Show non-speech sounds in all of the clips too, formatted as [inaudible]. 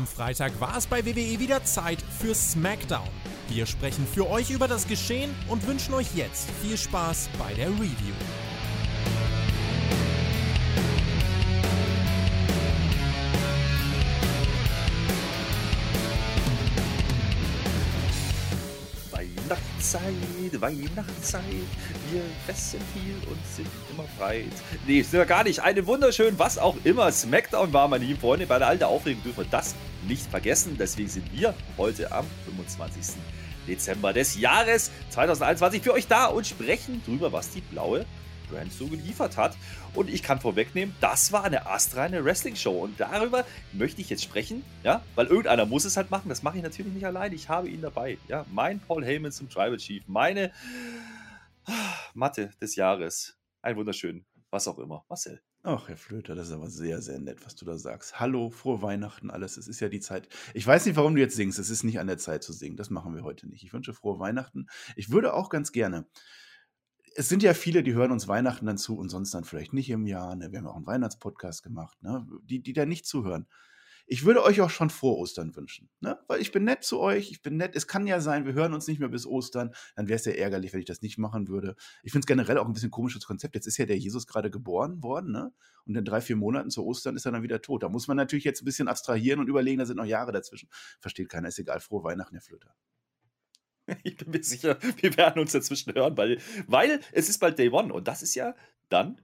Am Freitag war es bei WWE wieder Zeit für SmackDown. Wir sprechen für euch über das Geschehen und wünschen euch jetzt viel Spaß bei der Review. Weihnachtszeit, Weihnachtszeit. Wir fressen viel und sind immer breit. Nee, sind wir gar nicht. Eine wunderschön, was auch immer. Smackdown war, meine lieben Freunde. Bei der alten Aufregung dürfen wir das nicht vergessen. Deswegen sind wir heute am 25. Dezember des Jahres 2021 für euch da und sprechen drüber, was die blaue Brand so geliefert hat. Und ich kann vorwegnehmen, das war eine astreine Wrestling-Show. Und darüber möchte ich jetzt sprechen, ja, weil irgendeiner muss es halt machen. Das mache ich natürlich nicht allein. Ich habe ihn dabei. Ja, mein Paul Heyman zum Tribal Chief, meine Matte des Jahres. Ein wunderschön, was auch immer. Marcel. Ach, Herr Flöter, das ist aber sehr, sehr nett, was du da sagst. Hallo, frohe Weihnachten, alles. Es ist ja die Zeit. Ich weiß nicht, warum du jetzt singst. Es ist nicht an der Zeit zu singen. Das machen wir heute nicht. Ich wünsche frohe Weihnachten. Ich würde auch ganz gerne es sind ja viele, die hören uns Weihnachten dann zu und sonst dann vielleicht nicht im Jahr. Ne? Wir haben auch einen Weihnachtspodcast gemacht, ne? die, die da nicht zuhören. Ich würde euch auch schon vor Ostern wünschen, ne? weil ich bin nett zu euch, ich bin nett. Es kann ja sein, wir hören uns nicht mehr bis Ostern, dann wäre es ja ärgerlich, wenn ich das nicht machen würde. Ich finde es generell auch ein bisschen komisches Konzept. Jetzt ist ja der Jesus gerade geboren worden ne? und in drei, vier Monaten zu Ostern ist er dann wieder tot. Da muss man natürlich jetzt ein bisschen abstrahieren und überlegen, da sind noch Jahre dazwischen. Versteht keiner, ist egal. Frohe Weihnachten, Herr Flöter. [laughs] Ich bin mir sicher, wir werden uns dazwischen hören, weil, weil es ist bald Day One und das ist ja dann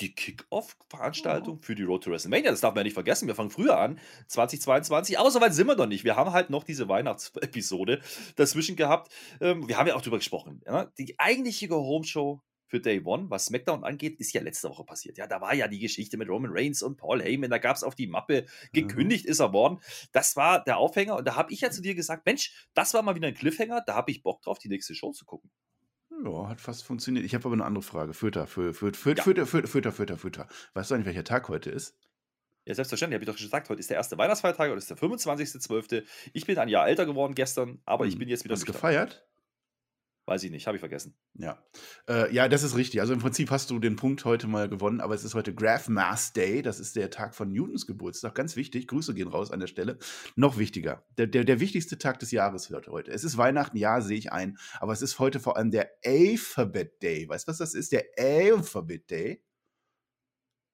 die Kick-Off-Veranstaltung für die Road to WrestleMania. Das darf man ja nicht vergessen. Wir fangen früher an, 2022, aber so weit sind wir noch nicht. Wir haben halt noch diese Weihnachtsepisode [laughs] dazwischen gehabt. Ähm, wir haben ja auch drüber gesprochen. Die eigentliche Home-Show für Day One, was SmackDown angeht, ist ja letzte Woche passiert. Ja, da war ja die Geschichte mit Roman Reigns und Paul Heyman, da gab es auf die Mappe, gekündigt mhm. ist er worden. Das war der Aufhänger und da habe ich ja zu dir gesagt, Mensch, das war mal wieder ein Cliffhanger, da habe ich Bock drauf, die nächste Show zu gucken. Ja, hat fast funktioniert. Ich habe aber eine andere Frage. Föter, Föter, Föter, Föter, Föter, Föter, Föter, Föter. Weißt du eigentlich, welcher Tag heute ist? Ja, selbstverständlich, habe ich doch gesagt, heute ist der erste Weihnachtsfeiertag, heute ist der 25.12. Ich bin ein Jahr älter geworden gestern, aber ich hm. bin jetzt wieder. Hast du gefeiert? Weiß ich nicht, habe ich vergessen. Ja. Äh, ja, das ist richtig. Also im Prinzip hast du den Punkt heute mal gewonnen, aber es ist heute Graph Mass Day. Das ist der Tag von Newtons Geburtstag. Ganz wichtig. Grüße gehen raus an der Stelle. Noch wichtiger. Der, der, der wichtigste Tag des Jahres wird heute. Es ist Weihnachten, ja, sehe ich ein. Aber es ist heute vor allem der Alphabet Day. Weißt du, was das ist? Der Alphabet Day.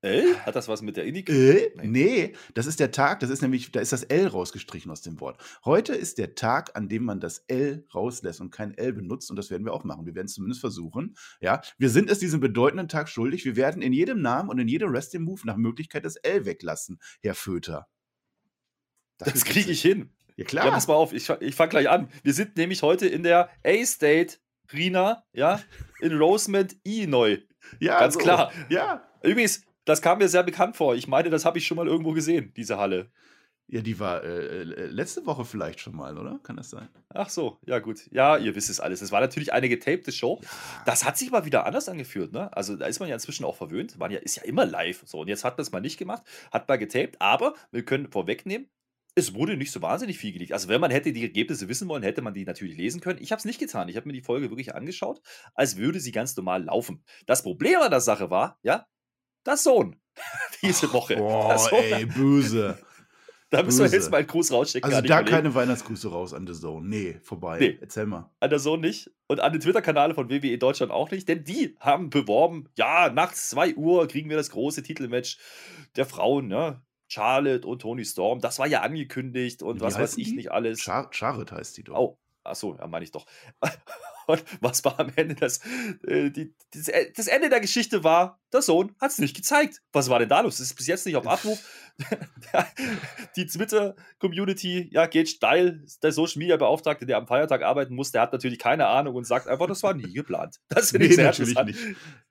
L? Hat das was mit der Indie? L? Nee, das ist der Tag, das ist nämlich, da ist das L rausgestrichen aus dem Wort. Heute ist der Tag, an dem man das L rauslässt und kein L benutzt und das werden wir auch machen. Wir werden es zumindest versuchen. Ja, wir sind es diesem bedeutenden Tag schuldig. Wir werden in jedem Namen und in jedem Wrestling Move nach Möglichkeit das L weglassen, Herr Föter. Das, das kriege ich hin. Ja, klar. Ja, pass mal auf, ich, ich fange gleich an. Wir sind nämlich heute in der A-State Rina, ja, in Rosemont, Illinois. Ja, ganz so. klar. Ja. Übrigens, das kam mir sehr bekannt vor. Ich meine, das habe ich schon mal irgendwo gesehen, diese Halle. Ja, die war äh, äh, letzte Woche vielleicht schon mal, oder? Kann das sein? Ach so, ja gut. Ja, ihr wisst es alles. Es war natürlich eine getapte Show. Ja. Das hat sich mal wieder anders angefühlt, ne? Also da ist man ja inzwischen auch verwöhnt. Man ja, ist ja immer live. So, und jetzt hat man es mal nicht gemacht, hat mal getaped, aber wir können vorwegnehmen, es wurde nicht so wahnsinnig viel gelegt. Also, wenn man hätte die Ergebnisse wissen wollen, hätte man die natürlich lesen können. Ich habe es nicht getan. Ich habe mir die Folge wirklich angeschaut, als würde sie ganz normal laufen. Das Problem an der Sache war, ja, das Sohn [laughs] diese Woche. Boah, ey, böse. [laughs] Da müssen wir jetzt mal einen Gruß rausschicken. Also da keine Weihnachtsgrüße raus an The Zone. Nee, vorbei. Nee. Erzähl mal. An der Zone nicht. Und an den Twitter-Kanäle von WWE Deutschland auch nicht. Denn die haben beworben, ja, nachts 2 Uhr kriegen wir das große Titelmatch der Frauen, ne? Charlotte und Tony Storm. Das war ja angekündigt und Wie was weiß ich die? nicht alles. Char Charlotte heißt die doch. Oh, achso, ja, meine ich doch. [laughs] Und was war am Ende das, äh, die, das, das, Ende der Geschichte war, der Sohn hat es nicht gezeigt. Was war denn da los? Das ist bis jetzt nicht auf Abruf. [laughs] die Twitter-Community ja, geht steil. Der Social Media Beauftragte, der am Feiertag arbeiten muss, der hat natürlich keine Ahnung und sagt einfach, das war nie geplant. [laughs] Das finde nee, ich sehr natürlich nicht.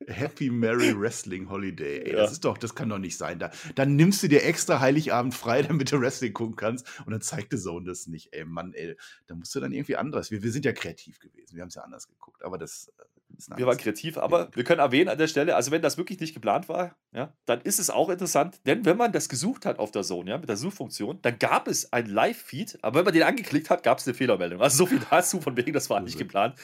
Happy Merry Wrestling Holiday. Ey, ja. Das ist doch, das kann doch nicht sein. Da, dann nimmst du dir extra Heiligabend frei, [laughs] damit du Wrestling gucken kannst und dann zeigt der Sohn das nicht. Ey, Mann, ey, da musst du dann irgendwie anderes. Wir, wir sind ja kreativ gewesen. Wir haben es ja anders geguckt. Aber das äh, wir waren kreativ, aber ja. wir können erwähnen an der Stelle, also wenn das wirklich nicht geplant war, ja, dann ist es auch interessant, denn wenn man das gesucht hat auf der Zone, ja, mit der Suchfunktion, dann gab es ein Live-Feed, aber wenn man den angeklickt hat, gab es eine Fehlermeldung. Also so viel [laughs] dazu, von wegen, das war nicht geplant.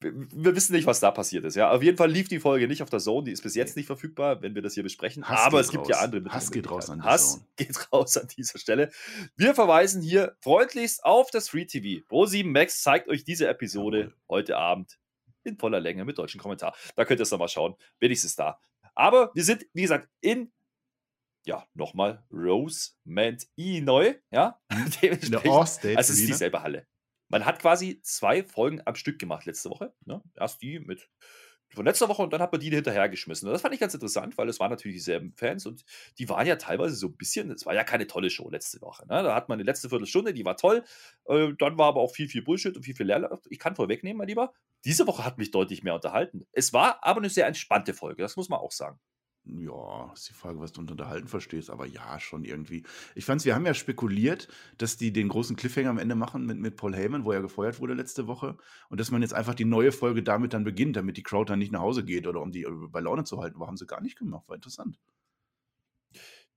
wir, wissen nicht, was da passiert ist. Ja, auf jeden Fall lief die Folge nicht auf der Zone. Die ist bis jetzt nicht verfügbar, wenn wir das hier besprechen. Hass Aber es gibt raus. ja andere Hass geht raus an die Hass Zone. geht raus an dieser Stelle. Wir verweisen hier freundlichst auf das Free TV. Pro7 Max zeigt euch diese Episode Jawohl. heute Abend in voller Länge mit deutschem Kommentar. Da könnt ihr es nochmal schauen. Wenigstens da. Aber wir sind, wie gesagt, in, ja, nochmal Rosemont neu. Ja, [laughs] In dementsprechend. Allstate Also es ist dieselbe Halle. Man hat quasi zwei Folgen am Stück gemacht letzte Woche. Ne? Erst die mit von letzter Woche und dann hat man die hinterhergeschmissen. Und das fand ich ganz interessant, weil es waren natürlich dieselben Fans und die waren ja teilweise so ein bisschen, es war ja keine tolle Show letzte Woche. Ne? Da hat man die letzte Viertelstunde, die war toll. Äh, dann war aber auch viel, viel Bullshit und viel, viel Leerlauf. Ich kann vorwegnehmen, mein Lieber. Diese Woche hat mich deutlich mehr unterhalten. Es war aber eine sehr entspannte Folge, das muss man auch sagen. Ja, ist die Frage, was du unter unterhalten verstehst, aber ja, schon irgendwie. Ich fand's, wir haben ja spekuliert, dass die den großen Cliffhanger am Ende machen mit, mit Paul Heyman, wo er gefeuert wurde letzte Woche. Und dass man jetzt einfach die neue Folge damit dann beginnt, damit die Crowd dann nicht nach Hause geht oder um die äh, bei Laune zu halten. Aber haben sie gar nicht gemacht, war interessant.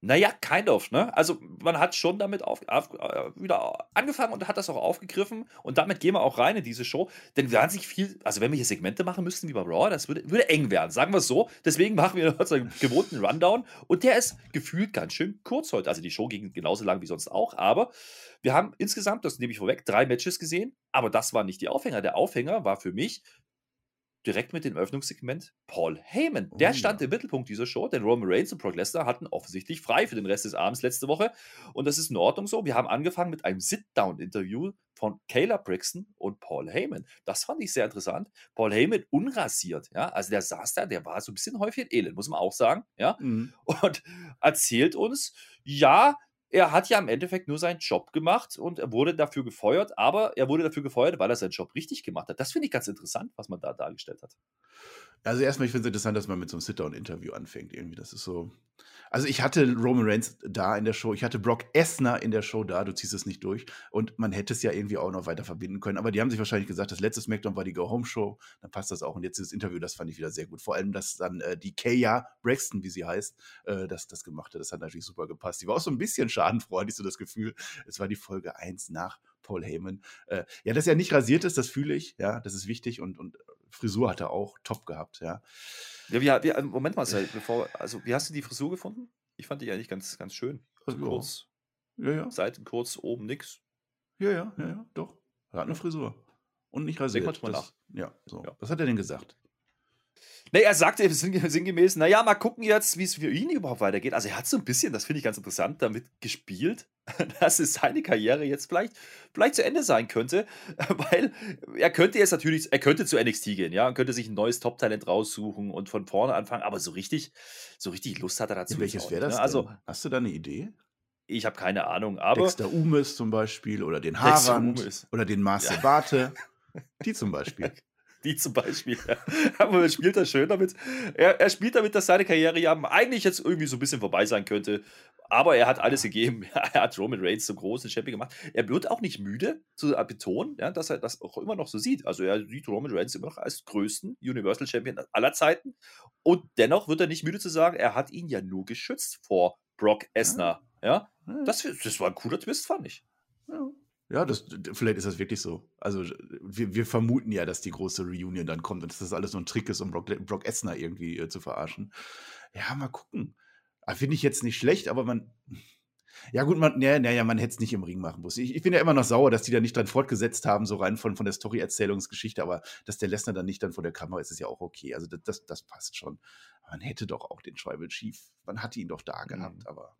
Naja, kind of, ne? Also man hat schon damit auf, auf, äh, wieder angefangen und hat das auch aufgegriffen und damit gehen wir auch rein in diese Show. Denn wir haben sich viel, also wenn wir hier Segmente machen müssten wie bei Raw, das würde, würde eng werden, sagen wir es so. Deswegen machen wir [laughs] unseren gewohnten Rundown und der ist gefühlt ganz schön kurz heute. Also die Show ging genauso lang wie sonst auch, aber wir haben insgesamt, das nehme ich vorweg, drei Matches gesehen, aber das war nicht die Aufhänger. Der Aufhänger war für mich direkt mit dem Öffnungssegment Paul Heyman. Oh Der ja. stand im Mittelpunkt dieser Show, denn Roman Reigns und Brock Lesnar hatten offensichtlich frei für den Rest des Abends letzte Woche. Und das ist in Ordnung so. Wir haben angefangen mit einem Sit-Down-Interview von Kayla Braxton und Paul Heyman. Das fand ich sehr interessant. Paul Heyman unrasiert, ja. Also der saß da, der war so ein bisschen häufig elend, muss man auch sagen, ja. Mhm. Und [laughs] erzählt uns, ja, er hat ja im Endeffekt nur seinen Job gemacht und er wurde dafür gefeuert, aber er wurde dafür gefeuert, weil er seinen Job richtig gemacht hat. Das finde ich ganz interessant, was man da dargestellt hat. Also erstmal, ich finde es interessant, dass man mit so einem Sit-Down-Interview anfängt. Irgendwie, das ist so. Also ich hatte Roman Reigns da in der Show, ich hatte Brock Esner in der Show da, du ziehst es nicht durch. Und man hätte es ja irgendwie auch noch weiter verbinden können. Aber die haben sich wahrscheinlich gesagt, das letzte SmackDown war die Go-Home-Show, dann passt das auch. Und jetzt dieses Interview, das fand ich wieder sehr gut. Vor allem, dass dann äh, die Kaya Braxton, wie sie heißt, äh, das, das gemacht hat. Das hat natürlich super gepasst. Die war auch so ein bisschen schadenfroh, hatte ich so das Gefühl. Es war die Folge 1 nach Paul Heyman. Äh, ja, dass er nicht rasiert ist, das fühle ich. Ja, das ist wichtig. Und, und Frisur hat er auch top gehabt, ja. Ja, wie, wie, Moment mal, bevor, also wie hast du die Frisur gefunden? Ich fand die eigentlich ganz, ganz schön. Also Ja. kurz, Ja, ja. Seiten kurz, oben nix. Ja, ja, ja, ja, doch. Er hat eine Frisur. Und nicht rasiert. manchmal das, Ja, so. Ja. Was hat er denn gesagt? Nee, er sagte sinn- sinngemäß, naja, mal gucken jetzt, wie es für ihn überhaupt weitergeht. Also er hat so ein bisschen, das finde ich ganz interessant, damit gespielt, [laughs] dass es seine Karriere jetzt vielleicht, vielleicht zu Ende sein könnte, [laughs] weil er könnte jetzt natürlich, er könnte zu NXT gehen, ja, und könnte sich ein neues Top-Talent raussuchen und von vorne anfangen, aber so richtig, so richtig Lust hat er dazu. Ja, welches wäre das ne? Also? Hast du da eine Idee? ich habe keine Ahnung, aber Dexter Umes zum Beispiel oder den Umes. oder den Marcel Bate. [laughs] Die zum Beispiel. [laughs] Die zum Beispiel. [laughs] Aber er spielt das schön damit. Er, er spielt damit, dass seine Karriere ja eigentlich jetzt irgendwie so ein bisschen vorbei sein könnte. Aber er hat alles gegeben. [laughs] Er hat Roman Reigns zum großen Champion gemacht. Er wird auch nicht müde zu betonen, ja, dass er das auch immer noch so sieht. Also er sieht Roman Reigns immer noch als größten Universal Champion aller Zeiten. Und dennoch wird er nicht müde zu sagen, er hat ihn ja nur geschützt vor Brock Lesnar. Ja, Ja, das, das war ein cooler Twist, fand ich. ja. Ja, das, vielleicht ist das wirklich so. Also wir, wir vermuten ja, dass die große Reunion dann kommt und dass das alles nur ein Trick ist, um Brock, Brock Esner irgendwie äh, zu verarschen. Ja, mal gucken. Ah, Finde ich jetzt nicht schlecht, aber man. Ja, gut, man, ja, ja, man hätte es nicht im Ring machen müssen. Ich, ich bin ja immer noch sauer, dass die da nicht dran fortgesetzt haben, so rein von, von der Story-Erzählungsgeschichte, aber dass der Lesnar dann nicht dann vor der Kamera ist, ist ja auch okay. Also das, das, das passt schon. Man hätte doch auch den Tribal Chief, man hatte ihn doch da gehabt, aber.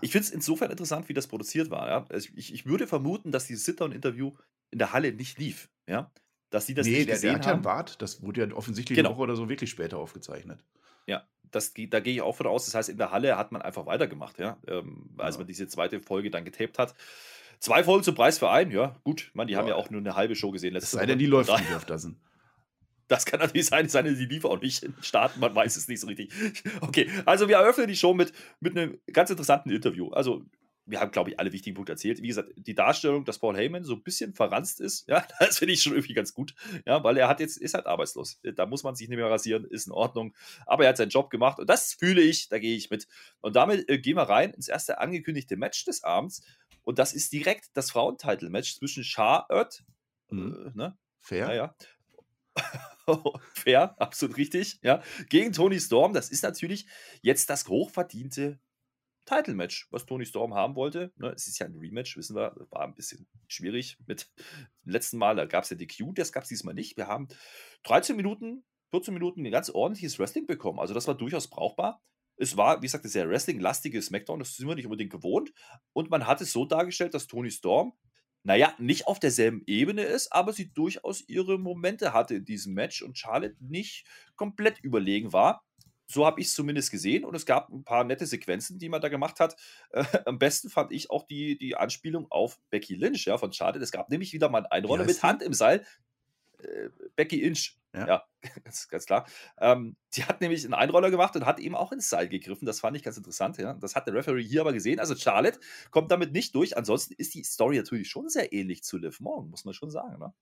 Ich finde es insofern interessant, wie das produziert war. Ja? Also ich, ich würde vermuten, dass dieses Sit-Down-Interview in der Halle nicht lief. Ja? Dass sie das nee, nicht der, der gesehen hat ja einen. Bart. Das wurde ja offensichtlich Genau. eine Woche oder so wirklich später aufgezeichnet. Ja, das, da gehe ich auch von aus. Das heißt, in der Halle hat man einfach weitergemacht, ja. Ähm, als Ja. man diese zweite Folge dann getaped hat. Zwei Folgen zum Preis für einen, ja, gut. Man, die haben Ja. ja auch nur eine halbe Show gesehen Es letzte sei denn, die läuft nicht auf das. Das kann natürlich sein, es sei denn, die lief auch nicht in den Staaten, man weiß es nicht so richtig. Okay, also wir eröffnen die Show mit, mit einem ganz interessanten Interview. Also, wir haben, glaube ich, alle wichtigen Punkte erzählt. Wie gesagt, die Darstellung, dass Paul Heyman so ein bisschen verranzt ist, ja, [laughs] das finde ich schon irgendwie ganz gut. Ja, weil er hat jetzt, ist halt arbeitslos. Da muss man sich nicht mehr rasieren, ist in Ordnung. Aber er hat seinen Job gemacht und das fühle ich, da gehe ich mit. Und damit äh, gehen wir rein ins erste angekündigte Match des Abends. Und das ist direkt das Frauentitle-Match zwischen Charlotte, Mhm. äh, ne? Fair? Ja, ja. [laughs] Fair, absolut richtig. Ja. Gegen Tony Storm, das ist natürlich jetzt das hochverdiente Title-Match, was Tony Storm haben wollte. Ne, es ist ja ein Rematch, wissen wir. War ein bisschen schwierig mit dem letzten Mal. Da gab es ja die Q, das gab es diesmal nicht. Wir haben 13 Minuten, 14 Minuten ein ganz ordentliches Wrestling bekommen. Also das war durchaus brauchbar. Es war, wie gesagt, ein sehr Wrestling-lastiges Smackdown, das sind wir nicht unbedingt gewohnt. Und man hat es so dargestellt, dass Tony Storm, naja, nicht auf derselben Ebene ist, aber sie durchaus ihre Momente hatte in diesem Match und Charlotte nicht komplett überlegen war. So habe ich es zumindest gesehen und es gab ein paar nette Sequenzen, die man da gemacht hat. Äh, am besten fand ich auch die, die Anspielung auf Becky Lynch ja, von Charlotte. Es gab nämlich wieder mal eine Einrolle mit Hand im Seil. Äh, Becky Lynch, ja, ja [laughs] ganz, ganz, klar. Ähm, die hat nämlich einen Einroller gemacht und hat eben auch ins Seil gegriffen. Das fand ich ganz interessant. Ja. Das hat der Referee hier aber gesehen. Also Charlotte kommt damit nicht durch. Ansonsten ist die Story natürlich schon sehr ähnlich zu Liv Morgan, muss man schon sagen. Ne?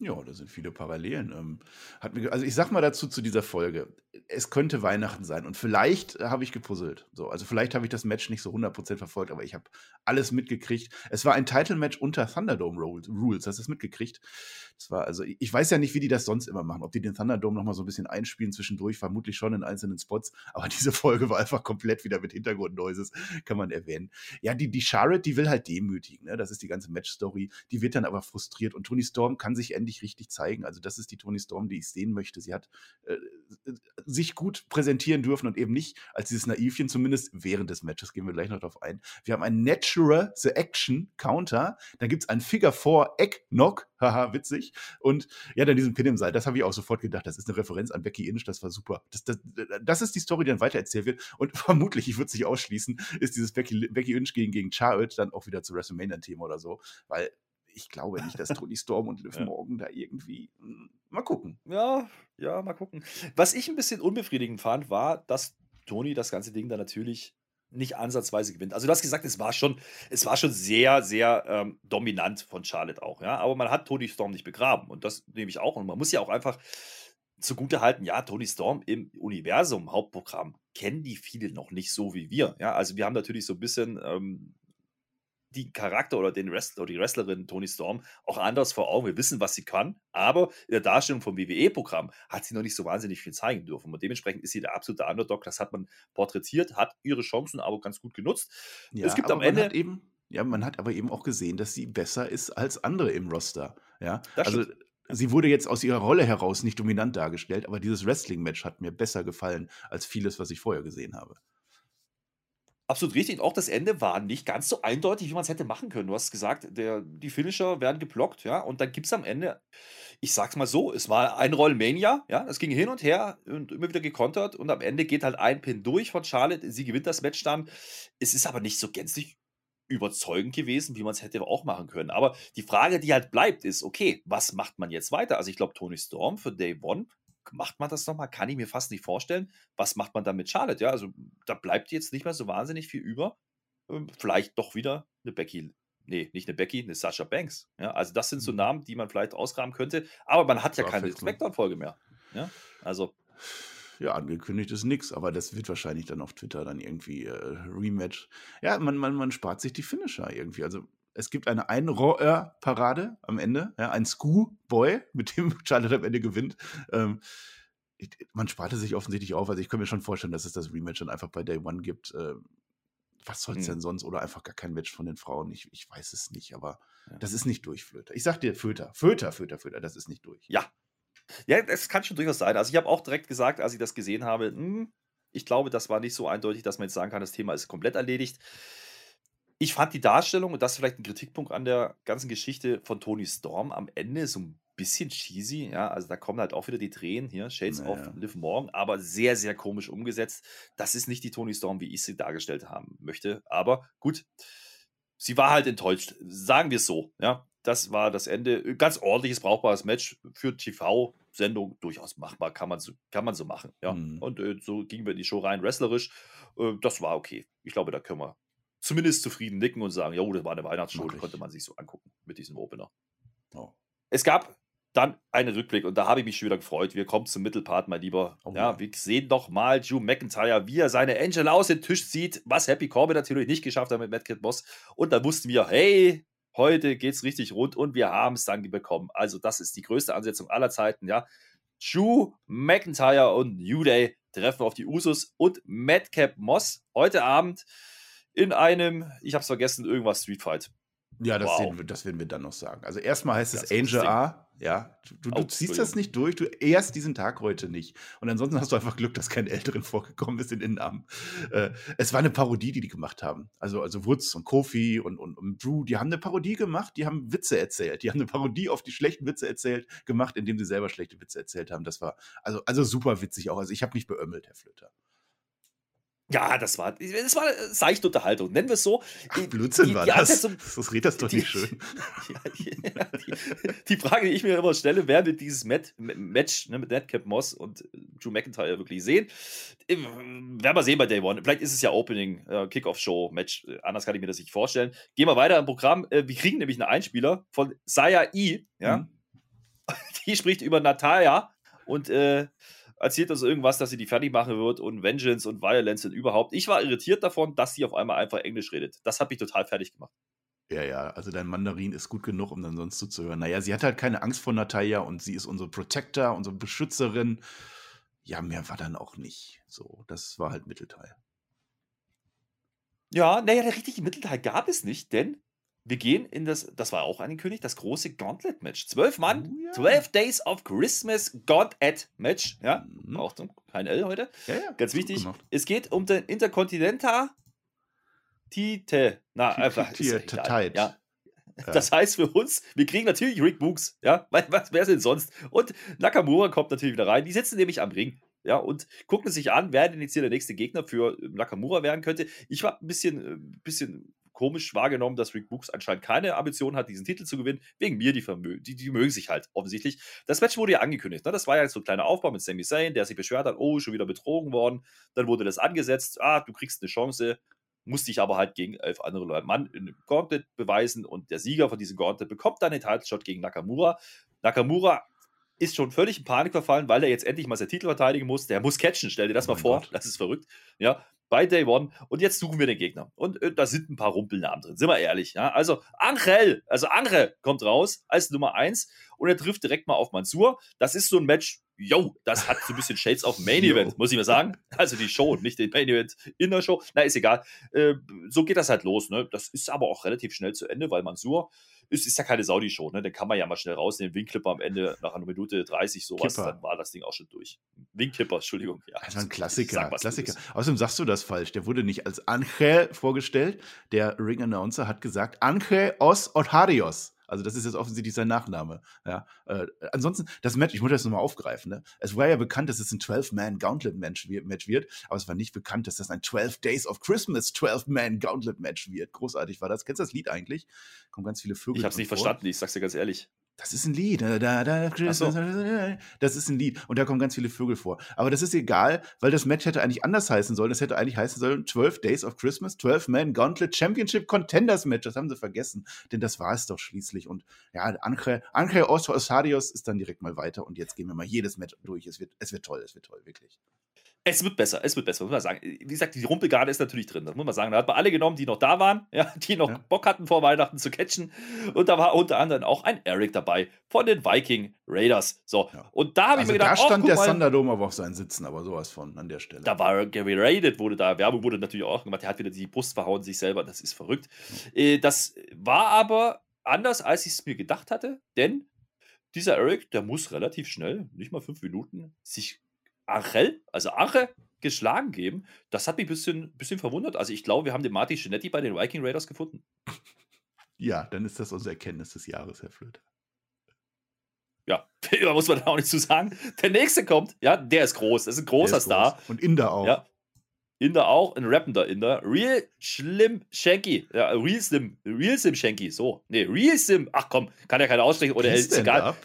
Ja, da sind viele Parallelen. Ähm, hat mir, also ich sag mal dazu zu dieser Folge, es könnte Weihnachten sein und vielleicht habe ich gepuzzelt. So, also vielleicht habe ich das Match nicht so 100% verfolgt, aber ich habe alles mitgekriegt. Es war ein Title-Match unter Thunderdome Rules, hast du das mitgekriegt? Das war also, ich weiß ja nicht, wie die das sonst immer machen, ob die den Thunderdome noch mal so ein bisschen einspielen zwischendurch, vermutlich schon in einzelnen Spots, aber [laughs] diese Folge war einfach komplett wieder mit Hintergrundneuses, kann man erwähnen. Ja, die, die Charlotte, die will halt demütigen, ne? das ist die ganze Match-Story, die wird dann aber frustriert und Tony Storm kann sich endlich endlich richtig zeigen. Also das ist die Tony Storm, die ich sehen möchte. Sie hat äh, sich gut präsentieren dürfen und eben nicht als dieses Naivchen, zumindest während des Matches. Gehen wir gleich noch drauf ein. Wir haben ein Natural The Action Counter. Da gibt es ein Figure 4 Egg Knock. [laughs] Haha, witzig. Und ja, dann diesen Pin im Seil. Das habe ich auch sofort gedacht. Das ist eine Referenz an Becky Inch. Das war super. Das, das, das ist die Story, die dann weitererzählt wird. Und [laughs] vermutlich, ich würde es nicht ausschließen, ist dieses Becky, Becky Inch gegen, gegen Charlotte dann auch wieder zu WrestleMania-Thema oder so. Weil ich glaube nicht, dass Tony Storm und Liv [laughs] ja. Morgan da irgendwie. Hm, mal gucken. Ja, ja, mal gucken. Was ich ein bisschen unbefriedigend fand, war, dass Tony das ganze Ding dann natürlich nicht ansatzweise gewinnt. Also du hast gesagt, es war schon, es war schon sehr, sehr ähm, dominant von Charlotte auch, ja. Aber man hat Tony Storm nicht begraben und das nehme ich auch. Und man muss ja auch einfach zugute halten, ja, Tony Storm im Universum Hauptprogramm kennen die viele noch nicht so wie wir. Ja, also wir haben natürlich so ein bisschen ähm, die Charakter oder den Wrestler oder die Wrestlerin Tony Storm auch anders vor Augen. Wir wissen, was sie kann, aber in der Darstellung vom WWE-Programm hat sie noch nicht so wahnsinnig viel zeigen dürfen. Und dementsprechend ist sie der absolute Underdog. Das hat man porträtiert, hat ihre Chancen aber ganz gut genutzt. Ja, es gibt am Ende. eben, ja, man hat aber eben auch gesehen, dass sie besser ist als andere im Roster. Ja, also. Stimmt. Sie wurde jetzt aus ihrer Rolle heraus nicht dominant dargestellt, aber dieses Wrestling-Match hat mir besser gefallen als vieles, was ich vorher gesehen habe. Absolut richtig. Und auch das Ende war nicht ganz so eindeutig, wie man es hätte machen können. Du hast gesagt, der, die Finisher werden geblockt, ja, und dann gibt es am Ende, ich sag's mal so, es war ein Rollmania, ja, es ging hin und her und immer wieder gekontert und am Ende geht halt ein Pin durch von Charlotte, sie gewinnt das Match dann. Es ist aber nicht so gänzlich überzeugend gewesen, wie man es hätte auch machen können. Aber die Frage, die halt bleibt, ist, okay, was macht man jetzt weiter? Also ich glaube, Tony Storm für Day One macht man das nochmal? Kann ich mir fast nicht vorstellen. Was macht man dann mit Charlotte? Ja, also da bleibt jetzt nicht mehr so wahnsinnig viel über. Ähm, vielleicht doch wieder eine Becky. Nee, nicht eine Becky, eine Sasha Banks. Ja, also das sind so mhm. Namen, die man vielleicht ausgraben könnte. Aber man hat ja keine Smackdown-Folge mehr. Ja, also. Ja, angekündigt ist nichts, aber das wird wahrscheinlich dann auf Twitter dann irgendwie äh, Rematch. Ja, man, man, man spart sich die Finisher irgendwie. Also es gibt eine Einrohr-Parade am Ende, ja, ein Scoo-Boy, mit dem [laughs] Charlotte am Ende gewinnt. Ähm, man sparte sich offensichtlich auf. Also ich kann mir schon vorstellen, dass es das Rematch dann einfach bei Day One gibt. Äh, was soll es hm. denn sonst? Oder einfach gar kein Match von den Frauen. Ich, ich weiß es nicht, aber ja. das ist nicht durch, Flöter. Ich sag dir, Föter, Föter, Föter, Föter, das ist nicht durch. Ja. Ja, das kann schon durchaus sein. Also ich habe auch direkt gesagt, als ich das gesehen habe, mh, hm, ich glaube, das war nicht so eindeutig, dass man jetzt sagen kann, das Thema ist komplett erledigt. Ich fand die Darstellung, und das ist vielleicht ein Kritikpunkt an der ganzen Geschichte von Tony Storm, am Ende so ein bisschen cheesy. Ja, also da kommen halt auch wieder die Tränen hier, Shades naja. of Live Morgan, aber sehr, sehr komisch umgesetzt. Das ist nicht die Tony Storm, wie ich sie dargestellt haben möchte. Aber gut, sie war halt enttäuscht. Sagen wir es so. Ja, das war das Ende. Ganz ordentliches, brauchbares Match für TV-Sendung. Durchaus machbar, kann man so, kann man so machen. Ja, mhm. und äh, so gingen wir in die Show rein, wrestlerisch. Äh, das war okay. Ich glaube, da können wir zumindest zufrieden nicken und sagen, ja, das war eine Weihnachtsshow, konnte man sich so angucken mit diesem Opener. Oh. Es gab dann einen Rückblick und da habe ich mich schon wieder gefreut. Wir kommen zum Mittelpart, mein Lieber. Oh, ja, ja, wir sehen doch mal Drew McIntyre, wie er seine Angela aus dem Tisch zieht, was Happy Corbin natürlich nicht geschafft hat mit Mad Kid Boss. Und da wussten wir, hey, heute geht's richtig rund und wir haben es dann bekommen. Also, das ist die größte Ansetzung aller Zeiten, ja. Drew McIntyre und New Day treffen auf die Usos und Madcap Moss heute Abend in einem, ich hab's vergessen, irgendwas Street Fight. Ja, das, wow. wir, das, werden wir dann noch sagen. Also erstmal heißt es Angel A. Ja, du, du oh, ziehst das nicht durch, du erst diesen Tag heute nicht. Und ansonsten hast du einfach Glück, dass kein Älteren [laughs] vorgekommen ist in den Namen. Äh, es war eine Parodie, die die gemacht haben. Also, also Woods und Kofi und, und, und Drew, die haben eine Parodie gemacht, die haben Witze erzählt. Die haben eine Parodie auf die schlechten Witze erzählt, gemacht, indem sie selber schlechte Witze erzählt haben. Das war also, also super witzig auch. Also ich habe mich beömmelt, Herr Flöter. Ja, das war, das war seichte Unterhaltung, nennen wir es so. Ach, Blödsinn die, war die das. Zum, das redet das doch die, nicht schön. [laughs] Ja, die, die, Frage, die ich mir immer stelle, werden wir dieses Met, Match ne, mit Netcap Moss und äh, Drew McIntyre wirklich sehen? Werden wir sehen bei Day One. Vielleicht ist es ja Opening, äh, Kickoff-Show, Match. Äh, anders kann ich mir das nicht vorstellen. Gehen wir weiter im Programm. Äh, wir kriegen nämlich einen Einspieler von Saya E. Ja? Mhm. [laughs] Die spricht über Natalia und äh, erzählt uns irgendwas, dass sie die fertig machen wird und Vengeance und Violence und überhaupt. Ich war irritiert davon, dass sie auf einmal einfach Englisch redet. Das hat mich total fertig gemacht. Ja, ja, also dein Mandarin ist gut genug, um dann sonst zuzuhören. Naja, sie hat halt keine Angst vor Natalia und sie ist unsere Protector, unsere Beschützerin. Ja, mehr war dann auch nicht. So, das war halt Mittelteil. Ja, naja, der richtige Mittelteil gab es nicht, denn wir gehen in das, das war auch angekündigt, das große Gauntlet-Match. Zwölf Mann, oh, ja. 12 Days of Christmas Gauntlet-Match. Ja, mhm. auch kein L heute. Ja, ja, Ganz wichtig. Es geht um den Intercontinental Tite. Na, einfach. Tite. Ja. Das heißt für uns, wir kriegen natürlich Rick Books, ja, was wäre es denn sonst? Und Nakamura kommt natürlich wieder rein. Die sitzen nämlich am Ring, ja, und gucken sich an, wer denn jetzt hier der nächste Gegner für Nakamura werden könnte. Ich war ein bisschen, äh, bisschen komisch wahrgenommen, dass Rick Books anscheinend keine Ambition hat, diesen Titel zu gewinnen. Wegen mir, die, die, die mögen sich halt offensichtlich. Das Match wurde ja angekündigt. Ne? Das war ja so ein kleiner Aufbau mit Sami Zayn, der sich beschwert hat, oh, schon wieder betrogen worden. Dann wurde das angesetzt, ah, du kriegst eine Chance, musste dich aber halt gegen elf andere Mann in einem Gauntlet beweisen und der Sieger von diesem Gauntlet bekommt dann den Title-Shot gegen Nakamura. Nakamura ist schon völlig in Panik verfallen, weil er jetzt endlich mal seinen Titel verteidigen muss. Der muss catchen, stell dir das oh mal vor. Gott. Das ist verrückt. Ja, bei Day One. Und jetzt suchen wir den Gegner. Und äh, da sind ein paar Rumpelnamen drin, sind wir ehrlich. Ja? Also Angel, also Angel kommt raus als Nummer 1 und er trifft direkt mal auf Mansur. Das ist so ein Match, yo, das hat so ein bisschen Shades of Main Event, muss ich mal sagen. Also die Show, nicht den Main Event in der Show. Na, ist egal. Äh, so geht das halt los. Ne? Das ist aber auch relativ schnell zu Ende, weil Mansur ist, ist ja keine Saudi-Show, ne? Den kann man ja mal schnell rausnehmen. Wingclipper am Ende nach einer Minute 30, sowas, Kipper. dann war das Ding auch schon durch. Wingclipper, Entschuldigung. Ja, also ein Klassiker. Sag, Klassiker. Außerdem sagst du das falsch. Der wurde nicht als Angel vorgestellt. Der Ring-Announcer hat gesagt Angel Os Otarios. Also das ist jetzt offensichtlich sein Nachname. Ja, äh, ansonsten, das Match, ich muss das nochmal aufgreifen. Ne? Es war ja bekannt, dass es ein 12-Man-Gauntlet-Match wird, aber es war nicht bekannt, dass das ein 12 Days of Christmas 12-Man-Gauntlet-Match wird. Großartig war das. Kennst du das Lied eigentlich? Kommen ganz viele Vögel. Ich habe es nicht vor. verstanden, ich sag's dir ganz ehrlich. Das ist ein Lied. So. Das ist ein Lied. Und da kommen ganz viele Vögel vor. Aber das ist egal, weil das Match hätte eigentlich anders heißen sollen. Das hätte eigentlich heißen sollen 12 Days of Christmas, 12 Man Gauntlet Championship Contenders Match. Das haben sie vergessen. Denn das war es doch schließlich. Und ja, Angel, Angel Osadios ist dann direkt mal weiter. Und jetzt gehen wir mal jedes Match durch. Es wird, es wird toll, es wird toll, wirklich. Es wird besser, es wird besser, muss man sagen. Wie gesagt, die Rumpelgarde ist natürlich drin, das muss man sagen. Da hat man alle genommen, die noch da waren, [laughs] ja, die noch ja. Bock hatten vor Weihnachten zu catchen. Und da war unter anderem auch ein Eric dabei von den Viking Raiders. So, ja. und da habe also ich mir gedacht, da stand oh, der Thunderdome aber auf seinen Sitzen, aber sowas von an der Stelle. Da war Gary Raided, wurde da, Werbung wurde natürlich auch gemacht, der hat wieder die Brust verhauen, sich selber, das ist verrückt. Äh, das war aber anders, als ich es mir gedacht hatte, denn dieser Eric, der muss relativ schnell, nicht mal fünf Minuten, sich Achel, also Ache, geschlagen geben. Das hat mich ein bisschen, bisschen verwundert. Also ich glaube, wir haben den Martin Genetti bei den Viking Raiders gefunden. [laughs] Ja, dann ist das unsere Erkenntnis des Jahres, Herr Flöter. Ja, [laughs] da muss man da auch nicht zu sagen. Der nächste kommt, ja, der ist groß, das ist ein großer ist Star. Groß. Und Inder auch. Ja. Inder auch, ein rappender Inder. Real Slim Shanky. Ja, Real Slim, Real Slim Shanky, so. Nee, Real Slim, ach komm, kann ja keiner aussprechen oder ist egal. Up?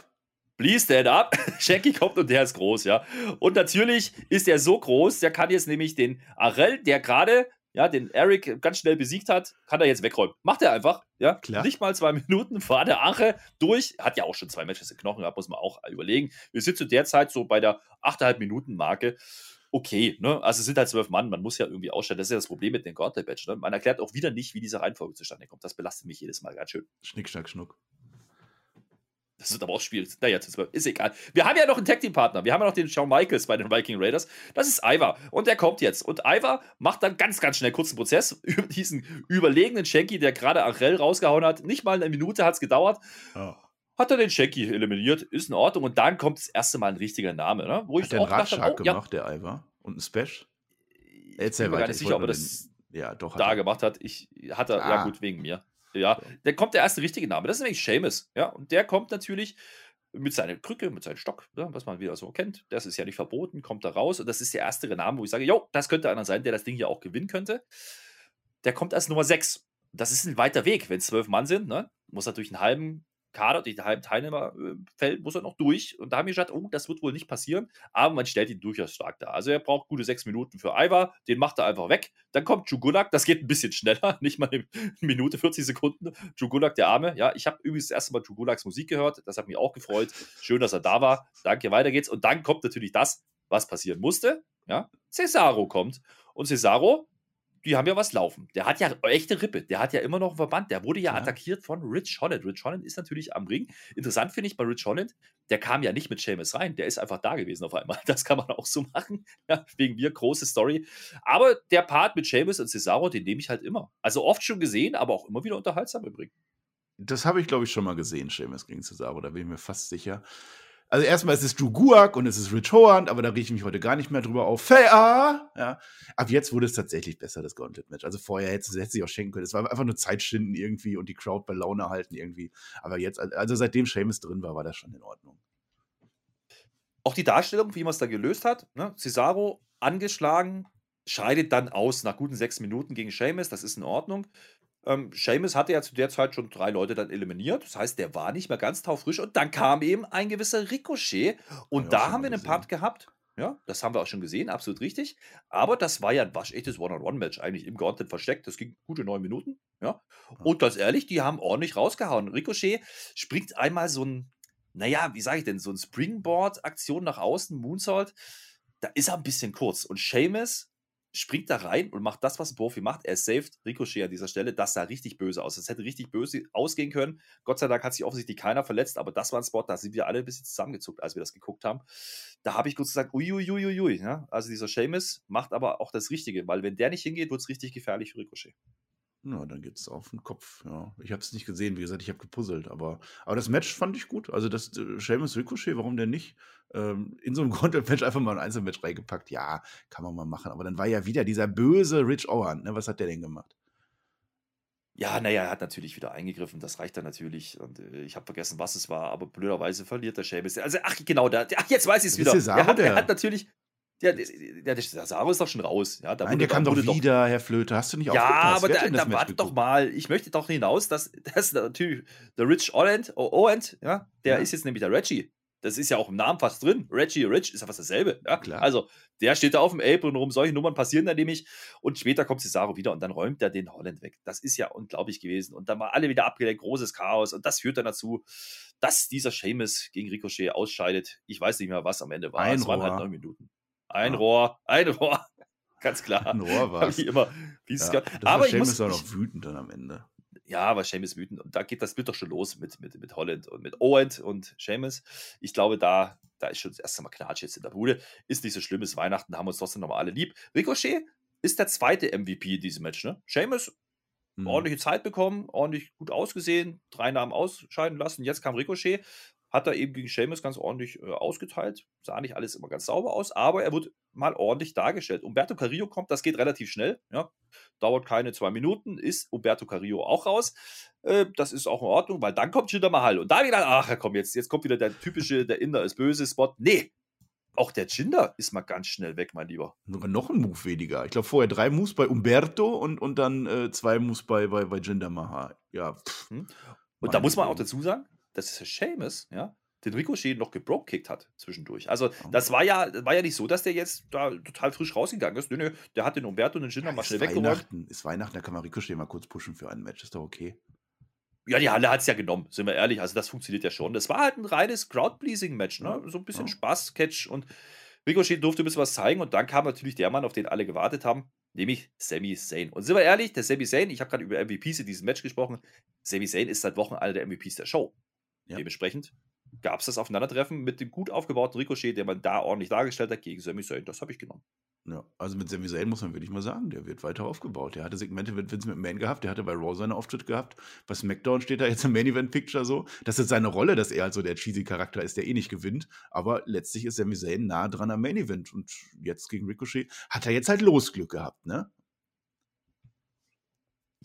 Please stand up. Shanky kommt und der ist groß, ja. Und natürlich ist er so groß, der kann jetzt nämlich den Arell, der gerade ja, den Eric ganz schnell besiegt hat, kann er jetzt wegräumen. Macht er einfach, ja. Klar. Nicht mal zwei Minuten war der Ache durch. Hat ja auch schon zwei Matches in Knochen gehabt, muss man auch überlegen. Wir sind zu der Zeit so bei der 8,5 Minuten Marke. Okay, ne? Also es sind halt zwölf Mann, man muss ja irgendwie ausstellen. Das ist ja das Problem mit den Gauntlet-Badge. Ne? Man erklärt auch wieder nicht, wie diese Reihenfolge zustande kommt. Das belastet mich jedes Mal ganz schön. Schnick, schnack, schnuck. Das wird aber auch schwierig. Naja, ist egal. Wir haben ja noch einen Tag Team Partner. Wir haben ja noch den Shawn Michaels bei den Viking Raiders. Das ist Ivar. Und der kommt jetzt. Und Ivar macht dann ganz, ganz schnell kurzen Prozess [laughs] über diesen überlegenen Shanky, der gerade Achel rausgehauen hat. Nicht mal eine Minute hat es gedauert. Oh. Hat er den Shanky eliminiert. Ist in Ordnung. Und dann kommt das erste Mal ein richtiger Name. Ne? Wo hat ich einen Ratschlag oh, gemacht, ja. der Ivar? Und ein Special? Erzähl ich bin mir gar nicht sicher, ob er das ja, doch, da gemacht hat. Ich hatte, ah. ja gut, wegen mir. Ja, der kommt der erste richtige Name. Das ist nämlich Seamus. Ja, und der kommt natürlich mit seiner Krücke, mit seinem Stock, ja, was man wieder so kennt. Das ist ja nicht verboten, kommt da raus. Und das ist der erste Name, wo ich sage, jo, das könnte einer sein, der das Ding hier auch gewinnen könnte. Der kommt als Nummer 6. Das ist ein weiter Weg, wenn es zwölf Mann sind. Ne? Muss natürlich einen halben Kader, durch die halben Teilnehmerfeld, muss er noch durch. Und da haben wir gesagt, oh, das wird wohl nicht passieren. Aber man stellt ihn durchaus stark dar. Also er braucht gute sechs Minuten für Ivar, den macht er einfach weg. Dann kommt Jugulak, das geht ein bisschen schneller, [laughs] nicht mal eine Minute, 40 Sekunden. Jugulak, der Arme. Ja, ich habe übrigens das erste Mal Jugulaks Musik gehört. Das hat mich auch gefreut. Schön, dass er da war. Danke, weiter geht's. Und dann kommt natürlich das, was passieren musste. Ja, Cesaro kommt. Und Cesaro die haben ja was laufen. Der hat ja echte Rippe. Der hat ja immer noch einen Verband. Der wurde ja, ja. attackiert von Rich Holland. Rich Holland ist natürlich am Ring. Interessant finde ich bei Rich Holland, der kam ja nicht mit Seamus rein. Der ist einfach da gewesen auf einmal. [laughs] Das kann man auch so machen. [laughs] Ja, wegen mir, große Story. Aber der Part mit Seamus und Cesaro, den nehme ich halt immer. Also oft schon gesehen, aber auch immer wieder unterhaltsam im Ring. Das habe ich, glaube ich, schon mal gesehen, Seamus gegen Cesaro. Da bin ich mir fast sicher. Also erstmal ist es Drew Guak und es ist Rich Hoand, aber da rieche ich mich heute gar nicht mehr drüber auf. Fair! Ja. Ab jetzt wurde es tatsächlich besser, das Gauntlet-Match. Also vorher hätte es sich auch schenken können. Es war einfach nur Zeitschinden irgendwie und die Crowd bei Laune halten irgendwie. Aber jetzt, also seitdem Seamus drin war, war das schon in Ordnung. Auch die Darstellung, wie man es da gelöst hat. Ne? Cesaro angeschlagen, scheidet dann aus nach guten sechs Minuten gegen Seamus. Das ist in Ordnung. Ähm, Seamus hatte ja zu der Zeit schon drei Leute dann eliminiert. Das heißt, der war nicht mehr ganz taufrisch. Und dann kam eben ein gewisser Ricochet. Und da haben wir einen Part gehabt. Ja, das haben wir auch schon gesehen, absolut richtig. Aber das war ja ein waschechtes One-on-One-Match, eigentlich im Gauntlet versteckt. Das ging gute neun Minuten. Ja. Und ganz ehrlich, die haben ordentlich rausgehauen. Ricochet springt einmal so ein, naja, wie sage ich denn, so ein Springboard-Aktion nach außen, Moonsault. Da ist er ein bisschen kurz. Und Seamus springt da rein und macht das, was ein Profi macht. Er saved Ricochet an dieser Stelle. Das sah richtig böse aus. Das hätte richtig böse ausgehen können. Gott sei Dank hat sich offensichtlich keiner verletzt, aber das war ein Spot, da sind wir alle ein bisschen zusammengezuckt, als wir das geguckt haben. Da habe ich kurz gesagt, uiuiuiui. Ja? Also dieser Seamus macht aber auch das Richtige, weil wenn der nicht hingeht, wird es richtig gefährlich für Ricochet. Ja, dann geht es auf den Kopf. Ja. Ich habe es nicht gesehen, wie gesagt, ich habe gepuzzelt, aber, aber das Match fand ich gut. Also das äh, Seamus Ricochet, warum denn nicht? Ähm, in so einem [laughs] Content-Match einfach mal ein Einzelmatch reingepackt. Ja, kann man mal machen. Aber dann war ja wieder dieser böse Rich Owen. Ne? Was hat der denn gemacht? Ja, naja, er hat natürlich wieder eingegriffen, das reicht dann natürlich. Und äh, ich habe vergessen, was es war, aber blöderweise verliert der Seamus. Also, ach, genau, der, ach, jetzt weiß ich es wieder. Er hat, er hat natürlich, ja, der, der Saro ist doch schon raus. Ja, da Nein, der kam doch wieder, doch, Herr Flöte. Hast du nicht Ja, aber da, da warte doch mal. Ich möchte doch hinaus, dass, dass natürlich der Rich Orland, Owend, ja, der ja. ist jetzt nämlich der Reggie. Das ist ja auch im Namen fast drin. Reggie Rich ist ja fast dasselbe. Ja, klar. Also, der steht da auf dem Apron rum. Solche Nummern passieren dann nämlich. Und später kommt Cesaro wieder und dann räumt er den Holland weg. Das ist ja unglaublich gewesen. Und dann war alle wieder abgelenkt. Großes Chaos. Und das führt dann dazu, dass dieser Seamus gegen Ricochet ausscheidet. Ich weiß nicht mehr, was am Ende war. Ein es waren halt neun Minuten. Ein ja. Rohr, ein Rohr. [laughs] Ganz klar. Ein Rohr war es. immer. Ja, aber Seamus auch noch wütend dann am Ende. Ja, aber Seamus wütend. Und da geht das Bild doch schon los mit, mit, mit Holland und mit Owens und Seamus. Ich glaube, da, da ist schon das erste Mal Knatsch jetzt in der Bude. Ist nicht so schlimm, ist Weihnachten, haben uns trotzdem nochmal alle lieb. Ricochet ist der zweite MVP in diesem Match, ne? Seamus, mhm. ordentliche Zeit bekommen, ordentlich gut ausgesehen, drei Namen ausscheiden lassen. Jetzt kam Ricochet hat er eben gegen Seamus ganz ordentlich äh, ausgeteilt. Sah nicht alles immer ganz sauber aus, aber er wird mal ordentlich dargestellt. Umberto Carrillo kommt, das geht relativ schnell. Ja. Dauert keine zwei Minuten, ist Umberto Carrillo auch raus. Äh, das ist auch in Ordnung, weil dann kommt Jinder Mahal. Und da wieder, ach komm, jetzt, jetzt kommt wieder der typische, der Inder ist böse Spot. Nee, auch der Jinder ist mal ganz schnell weg, mein Lieber. Sogar noch ein Move weniger. Ich glaube, vorher drei Moves bei Umberto und, und dann äh, zwei Moves bei, bei, bei Jinder Mahal. Ja. Pff, hm. Und da muss man auch dazu sagen, dass Seamus, ja, den Ricochet noch gebrokekickt hat zwischendurch. Also, oh. das war ja, war ja nicht so, dass der jetzt da total frisch rausgegangen ist. Nö, nö, der hat den Umberto und den Jinder ja, mal schnell weggeräumt. Ist Weihnachten, da kann man Ricochet mal kurz pushen für ein Match, ist doch okay. Ja, die Halle hat es ja genommen, sind wir ehrlich. Also, das funktioniert ja schon. Das war halt ein reines Crowd-Pleasing-Match, ne? So ein bisschen ja. Spaß, Catch und Ricochet durfte ein bisschen was zeigen und dann kam natürlich der Mann, auf den alle gewartet haben, nämlich Sami Zayn. Und sind wir ehrlich, der Sami Zayn, ich habe gerade über MVPs in diesem Match gesprochen, Sami Zayn ist seit Wochen einer der MVPs der Show. Ja. Dementsprechend gab es das Aufeinandertreffen mit dem gut aufgebauten Ricochet, der man da ordentlich dargestellt hat, gegen Sami Zayn. Das habe ich genommen. Ja, also mit Sami Zayn muss man wirklich mal sagen, der wird weiter aufgebaut. Der hatte Segmente mit Vince McMahon gehabt, der hatte bei Raw seine Auftritt gehabt. Bei SmackDown steht da jetzt im Main Event Picture so. Das ist seine Rolle, dass er halt so der cheesy Charakter ist, der eh nicht gewinnt. Aber letztlich ist Sami Zayn nah dran am Main Event. Und jetzt gegen Ricochet hat er jetzt halt Losglück gehabt, ne?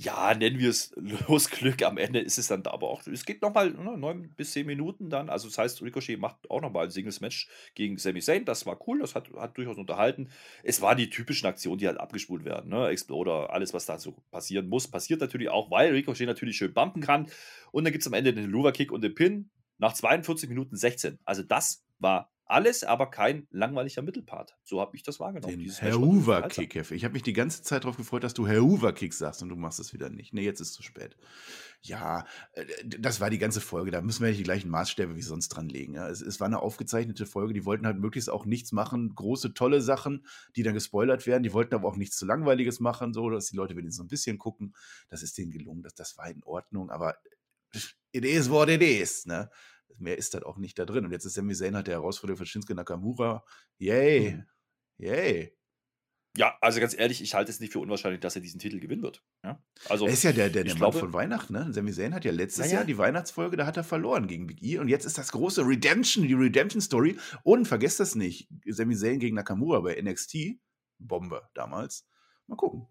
Ja, nennen wir es Losglück. Am Ende ist es dann da aber auch. Es geht nochmal ne, neun bis zehn Minuten dann. Also, das heißt, Ricochet macht auch nochmal ein Singles-Match gegen Sami Zayn. Das war cool, das hat, hat durchaus unterhalten. Es waren die typischen Aktionen, die halt abgespult werden. Ne? Exploder, alles, was da so passieren muss, passiert natürlich auch, weil Ricochet natürlich schön bumpen kann. Und dann gibt es am Ende den Luva-Kick und den Pin nach 42 Minuten 16. Also, das war alles, aber kein langweiliger Mittelpart. So habe ich das wahrgenommen. Den Herr Hoover-Kick, Ich habe mich die ganze Zeit darauf gefreut, dass du Herr Hoover-Kick sagst und du machst es wieder nicht. Nee, jetzt ist es zu spät. Ja, äh, das war die ganze Folge. Da müssen wir nicht die gleichen Maßstäbe wie sonst dran legen. Ja. Es, es, war eine aufgezeichnete Folge. Die wollten halt möglichst auch nichts machen. Große, tolle Sachen, die dann gespoilert werden. Die wollten aber auch nichts zu Langweiliges machen, so dass die Leute wenigstens so ein bisschen gucken. Das ist denen gelungen. Das, das war in Ordnung. Aber it is what it is. Ne? Mehr ist halt auch nicht da drin. Und jetzt ist Sami Zayn halt der Herausforderer für Shinsuke Nakamura. Yay. Mhm. Yay. Ja, also ganz ehrlich, ich halte es nicht für unwahrscheinlich, dass er diesen Titel gewinnen wird. Ja? Also, er ist ja der, der, der Mann von Weihnachten, ne? Sami Zayn hat ja letztes ja, Jahr die Weihnachtsfolge, da hat er verloren gegen Big E. Und jetzt ist das große Redemption, die Redemption-Story. Und vergesst das nicht, Sami Zayn gegen Nakamura bei NXT. Bombe damals. Mal gucken.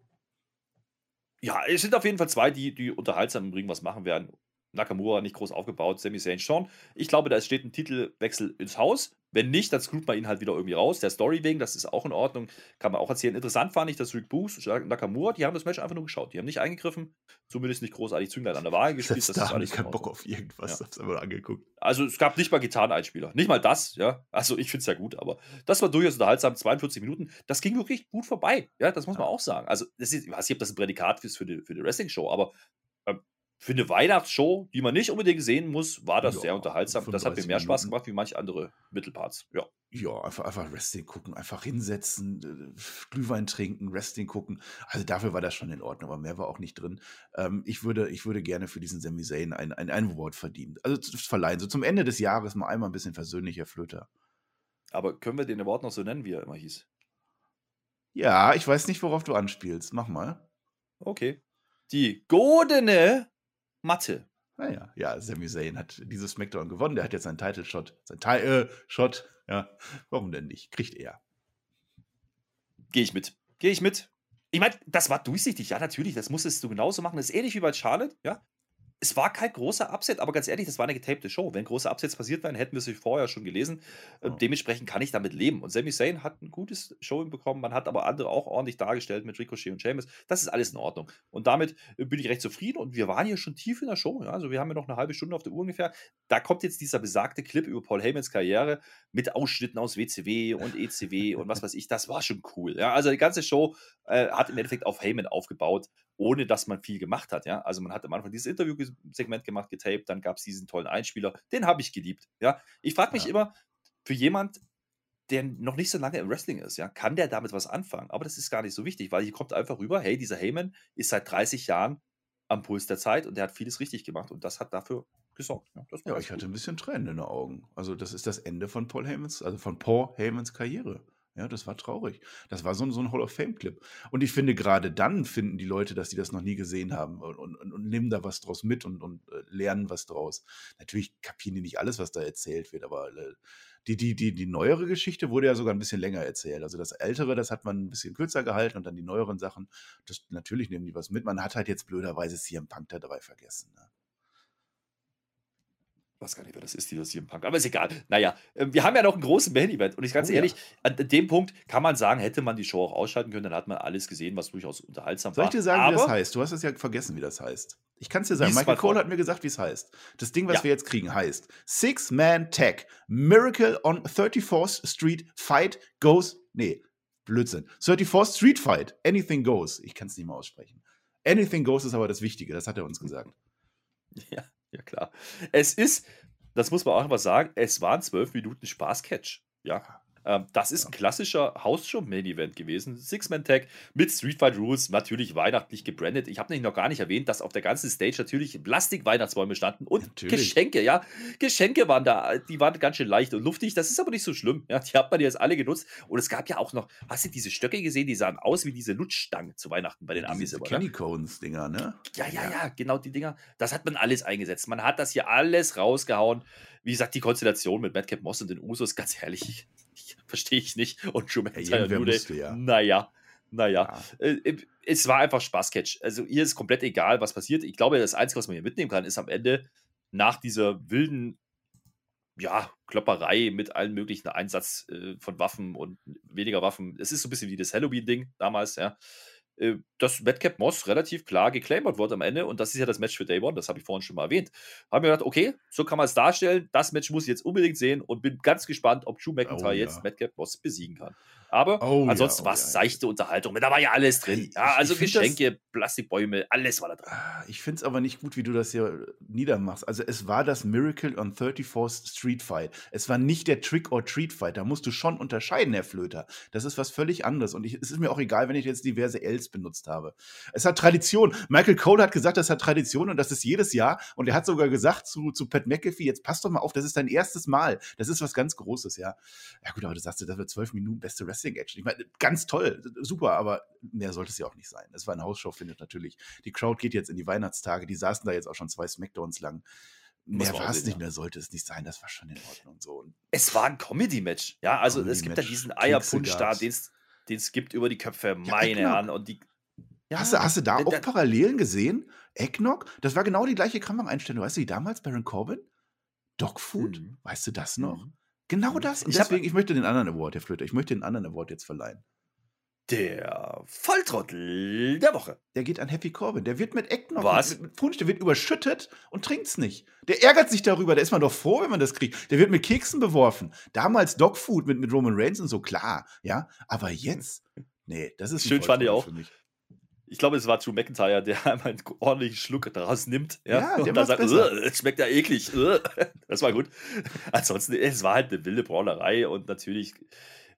Ja, es sind auf jeden Fall zwei, die, die unterhaltsam im Ring was machen werden. Nakamura nicht groß aufgebaut, Sami Zayn schon. Ich glaube, da steht ein Titelwechsel ins Haus. Wenn nicht, dann screwt man ihn halt wieder irgendwie raus. Der Story wegen, das ist auch in Ordnung. Kann man auch erzählen. Interessant fand ich, dass Rick Booth und Nakamura, die haben das Match einfach nur geschaut. Die haben nicht eingegriffen, zumindest nicht großartig Zünglein an der Waage gespielt. Das, das da ist keinen Bock auf irgendwas. Ja. Hab's einfach angeguckt. Also, es gab nicht mal Gitarreneinspieler. Nicht mal das, ja. Also, ich finde es ja gut, aber das war durchaus unterhaltsam. 42 Minuten. Das ging wirklich gut vorbei. Ja, das muss man auch sagen. Also, das ist, ich weiß nicht, ob das ein Prädikat ist für die, für die Wrestling-Show, aber für eine Weihnachtsshow, die man nicht unbedingt sehen muss, war das ja, sehr unterhaltsam. Das hat mir mehr Spaß gemacht wie manche andere Mittelparts. Ja. Ja, einfach, einfach Wrestling gucken, einfach hinsetzen, äh, Glühwein trinken, Wrestling gucken. Also dafür war das schon in Ordnung, aber mehr war auch nicht drin. Ähm, ich, würde, ich würde gerne für diesen Sami Zayn ein, ein, ein Award verdienen. Also verleihen. So zum Ende des Jahres mal einmal ein bisschen versöhnlicher Flöter. Aber können wir den Award noch so nennen, wie er immer hieß? Ja, ich weiß nicht, worauf du anspielst. Mach mal. Okay. Die Godene Mathe. Naja, ja, Sami Zayn hat dieses Smackdown gewonnen. Der hat jetzt seinen Title-Shot. Sein Title-Shot. Ja, warum denn nicht? Kriegt er. Gehe ich mit. Gehe ich mit. Ich meine, das war durchsichtig. Ja, natürlich. Das musstest du genauso machen. Das ist ähnlich wie bei Charlotte. Ja, es war kein großer Upset, aber ganz ehrlich, das war eine getapte Show. Wenn große Upsets passiert wären, hätten wir es vorher schon gelesen. Ja. dementsprechend kann ich damit leben. Und Sami Zayn hat ein gutes Show bekommen. Man hat aber andere auch ordentlich dargestellt mit Ricochet und Sheamus. Das ist alles in Ordnung. Und damit äh, bin ich recht zufrieden. Und wir waren hier schon tief in der Show. Ja? Also wir haben ja noch eine halbe Stunde auf der Uhr ungefähr. Da kommt jetzt dieser besagte Clip über Paul Heymans Karriere mit Ausschnitten aus WCW und ECW und was weiß ich. Das war schon cool. Ja? Also die ganze Show äh, hat im Endeffekt auf Heyman aufgebaut ohne dass man viel gemacht hat. Ja? Also man hat am Anfang dieses Interview-Segment gemacht, getaped, dann gab es diesen tollen Einspieler, den habe ich geliebt. Ja? Ich frage mich ja. immer, für jemand, der noch nicht so lange im Wrestling ist, ja, kann der damit was anfangen? Aber das ist gar nicht so wichtig, weil hier kommt einfach rüber, hey, dieser Heyman ist seit 30 Jahren am Puls der Zeit und der hat vieles richtig gemacht und das hat dafür gesorgt. Ja, ja ich hatte ein bisschen Tränen in den Augen. Also das ist das Ende von Paul Heymans, also von Paul Heymans Karriere. Ja, das war traurig. Das war so ein, so ein Hall of Fame-Clip. Und ich finde, gerade dann finden die Leute, dass die das noch nie gesehen haben und, und, und nehmen da was draus mit und, und äh, lernen was draus. Natürlich kapieren die nicht alles, was da erzählt wird, aber äh, die, die, die, die neuere Geschichte wurde ja sogar ein bisschen länger erzählt. Also das Ältere, das hat man ein bisschen kürzer gehalten und dann die neueren Sachen, das, natürlich nehmen die was mit. Man hat halt jetzt blöderweise CM Punk dabei vergessen. Ne? Weiß gar nicht, wer das ist, die das hier im Punk. Aber ist egal. Naja, ähm, wir haben ja noch einen großen Main-Event. Und ich ganz oh, ehrlich, ja. an dem Punkt kann man sagen, hätte man die Show auch ausschalten können, dann hat man alles gesehen, was durchaus unterhaltsam Soll war. Soll ich dir sagen, Aber, wie das heißt? Du hast es ja vergessen, wie das heißt. Ich kann es dir sagen. Michael Cole hat mir gesagt, wie es heißt. Das Ding, was ja. wir jetzt kriegen, heißt Six-Man Tag. Miracle on 34th Street Fight Goes. Nee, Blödsinn. 34th Street Fight. Anything goes. Ich kann es nicht mehr aussprechen. Anything goes ist aber das Wichtige, das hat er uns gesagt. [laughs] Ja. Ja, klar. Es ist, das muss man auch einfach sagen, es waren zwölf Minuten Spaßcatch. Ja. Ähm, das ist ein klassischer Hausshow-Main-Event gewesen. Six-Man-Tag mit Street Fight Rules, natürlich weihnachtlich gebrandet. Ich habe nämlich noch gar nicht erwähnt, dass auf der ganzen Stage natürlich Plastik-Weihnachtsbäume standen und natürlich. Geschenke, ja. Geschenke waren da, die waren ganz schön leicht und luftig. Das ist aber nicht so schlimm. Ja, die hat man jetzt alle genutzt. Und es gab ja auch noch, hast du diese Stöcke gesehen? Die sahen aus wie diese Lutschstangen zu Weihnachten bei den Amis. Diese Kenny Cones-Dinger, ne? Ja, ja, ja, genau die Dinger. Das hat man alles eingesetzt. Man hat das hier alles rausgehauen. Wie gesagt, die Konstellation mit Madcap Moss und den Usos, ganz herrlich verstehe ich nicht. Und Drew McIntyre ja, musste, ja. naja, naja. Ja. Äh, es war einfach Spaßcatch. Also hier ist komplett egal, was passiert. Ich glaube, das Einzige, was man hier mitnehmen kann, ist am Ende nach dieser wilden ja, Klopperei mit allen möglichen Einsatz äh, von Waffen und weniger Waffen. Es ist so ein bisschen wie das Halloween-Ding damals, ja. Äh, dass Madcap Moss relativ klar geclaimert wird am Ende und das ist ja das Match für Day One, das habe ich vorhin schon mal erwähnt. Haben wir gedacht, okay, so kann man es darstellen. Das Match muss ich jetzt unbedingt sehen und bin ganz gespannt, ob Drew McIntyre oh, ja. jetzt Madcap Moss besiegen kann. Aber oh, ansonsten ja, oh, war es ja, seichte Unterhaltung. Da war ja alles drin. Ja, also ich Geschenke, das, Plastikbäume, alles war da drin. Ah, ich finde es aber nicht gut, wie du das hier niedermachst. Also es war das Miracle on 34th Street Fight. Es war nicht der Trick or Treat Fight. Da musst du schon unterscheiden, Herr Flöter. Das ist was völlig anderes. Und ich, es ist mir auch egal, wenn ich jetzt diverse Ls benutzt habe. Es hat Tradition. Michael Cole hat gesagt, das hat Tradition und das ist jedes Jahr. Und er hat sogar gesagt zu, zu Pat McAfee, jetzt passt doch mal auf, das ist dein erstes Mal. Das ist was ganz Großes, ja. Ja gut, aber du sagst, das wird zwölf Minuten beste Wrestling-Action. Ich meine, ganz toll, super, aber mehr sollte es ja auch nicht sein. Es war eine Hausshow, findet natürlich. Die Crowd geht jetzt in die Weihnachtstage, die saßen da jetzt auch schon zwei Smackdowns lang. Mehr war es nicht, mehr sollte es nicht sein. Das war schon in Ordnung so. es war ein Comedy-Match. Ja, also Comedy es gibt ja diesen Eierpunsch da, den es gibt über die Köpfe, meine ja, Herren. Und die, ja, hast, du, hast du da auch Parallelen gesehen? Eggnog? Das war genau die gleiche Kameraeinstellung. Weißt du, wie damals Baron Corbin? Dogfood? Mhm. Weißt du das noch? Mhm. Genau das. Und ich deswegen, hab, ich möchte den anderen Award, Herr Flöter, ich möchte den anderen Award jetzt verleihen. Der Volltrottel der Woche. Der geht an Happy Corbin. Der wird mit Ecken Was? Mit Punsch, der wird überschüttet und trinkt's nicht. Der ärgert sich darüber. Da ist man doch froh, wenn man das kriegt. Der wird mit Keksen beworfen. Damals Dogfood mit, mit Roman Reigns und so, klar. Ja, aber jetzt, nee, das ist schön, fand ich auch. Ich glaube, es war Drew McIntyre, der [laughs] einmal einen ordentlichen Schluck daraus nimmt. Ja, ja und dann sagt, es schmeckt ja eklig. [laughs] Das war gut. Ansonsten, es war halt eine wilde Brawlerei und natürlich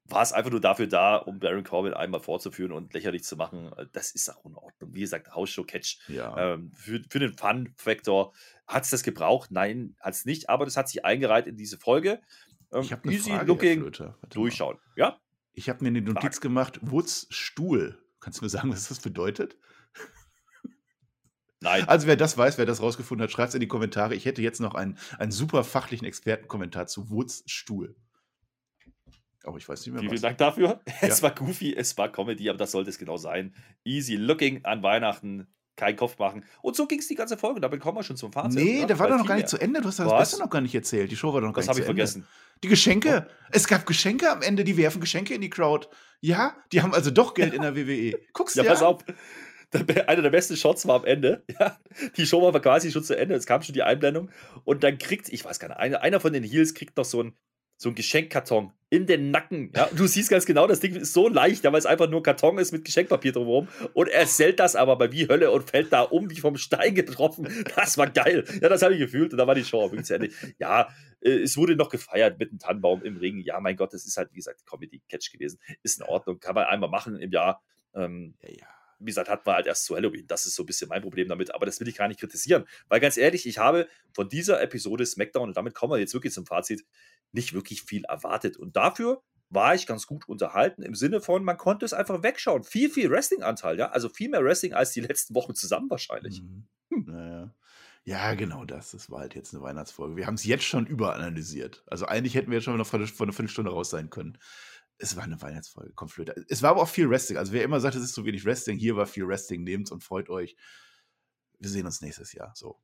war es einfach nur dafür da, um Baron Corbin einmal vorzuführen und lächerlich zu machen. Das ist auch in Ordnung. Wie gesagt, Hausshow-Catch. Ja. Ähm, für, für den Fun-Factor hat es das gebraucht? Nein, hat es nicht, aber das hat sich eingereiht in diese Folge. Ähm, ich habe easy Frage, looking, durchschauen. Ja? Ich habe mir eine Notiz Frage. gemacht, Woods Stuhl. Kannst du mir sagen, was das bedeutet? Nein. Also wer das weiß, wer das rausgefunden hat, schreibt es in die Kommentare. Ich hätte jetzt noch einen, einen super fachlichen Expertenkommentar zu Woods Stuhl. Aber ich weiß nicht mehr. Vielen was. Dank dafür. Ja. Es war goofy, es war Comedy, aber das sollte es genau sein. Easy looking an Weihnachten, kein Kopf machen. Und so ging es die ganze Folge. Damit kommen wir schon zum Fazit. Nee, der war doch noch gar nicht zu Ende. Du hast das Beste noch gar nicht erzählt. Die Show war doch noch gar das nicht zu Ende. Das habe ich vergessen. Die Geschenke. Oh. Es gab Geschenke am Ende. Die werfen Geschenke in die Crowd. Ja, die haben also doch Geld in der WWE. Guckst du ja, pass auf. einer der besten Shots war am Ende. [laughs] Ja, die Show war quasi schon zu Ende. Es kam schon die Einblendung. Und dann kriegt, ich weiß gar nicht, einer, einer von den Heels kriegt noch so ein, so ein Geschenkkarton in den Nacken. Ja, du siehst ganz genau, das Ding ist so leicht, ja, weil es einfach nur Karton ist mit Geschenkpapier drumherum. Und er sellt das aber bei wie Hölle und fällt da um, wie vom Stein getroffen. Das war geil. Ja, das habe ich gefühlt. Und da war die Show zu Ende. Ja, äh, es wurde noch gefeiert mit einem Tannenbaum im Ring. Ja, mein Gott, das ist halt, wie gesagt, Comedy-Catch gewesen. Ist in Ordnung. Kann man einmal machen im Jahr. Ähm, ja, ja wie gesagt, hatten wir halt erst zu Halloween. Das ist so ein bisschen mein Problem damit, aber das will ich gar nicht kritisieren. Weil ganz ehrlich, ich habe von dieser Episode SmackDown, und damit kommen wir jetzt wirklich zum Fazit, nicht wirklich viel erwartet. Und dafür war ich ganz gut unterhalten im Sinne von, man konnte es einfach wegschauen. Viel, viel Wrestling-Anteil, ja. Also viel mehr Wrestling als die letzten Wochen zusammen wahrscheinlich. Mhm. Hm. Naja. Ja, genau das. Das war halt jetzt eine Weihnachtsfolge. Wir haben es jetzt schon überanalysiert. Also eigentlich hätten wir jetzt schon noch vor einer Viertelstunde raus sein können es war eine Weihnachtsfolge, kommt Flöte. Es war aber auch viel Wrestling. Also wer immer sagt, es ist zu wenig Wrestling, hier war viel Wrestling, nehmt's und freut euch. Wir sehen uns nächstes Jahr. So.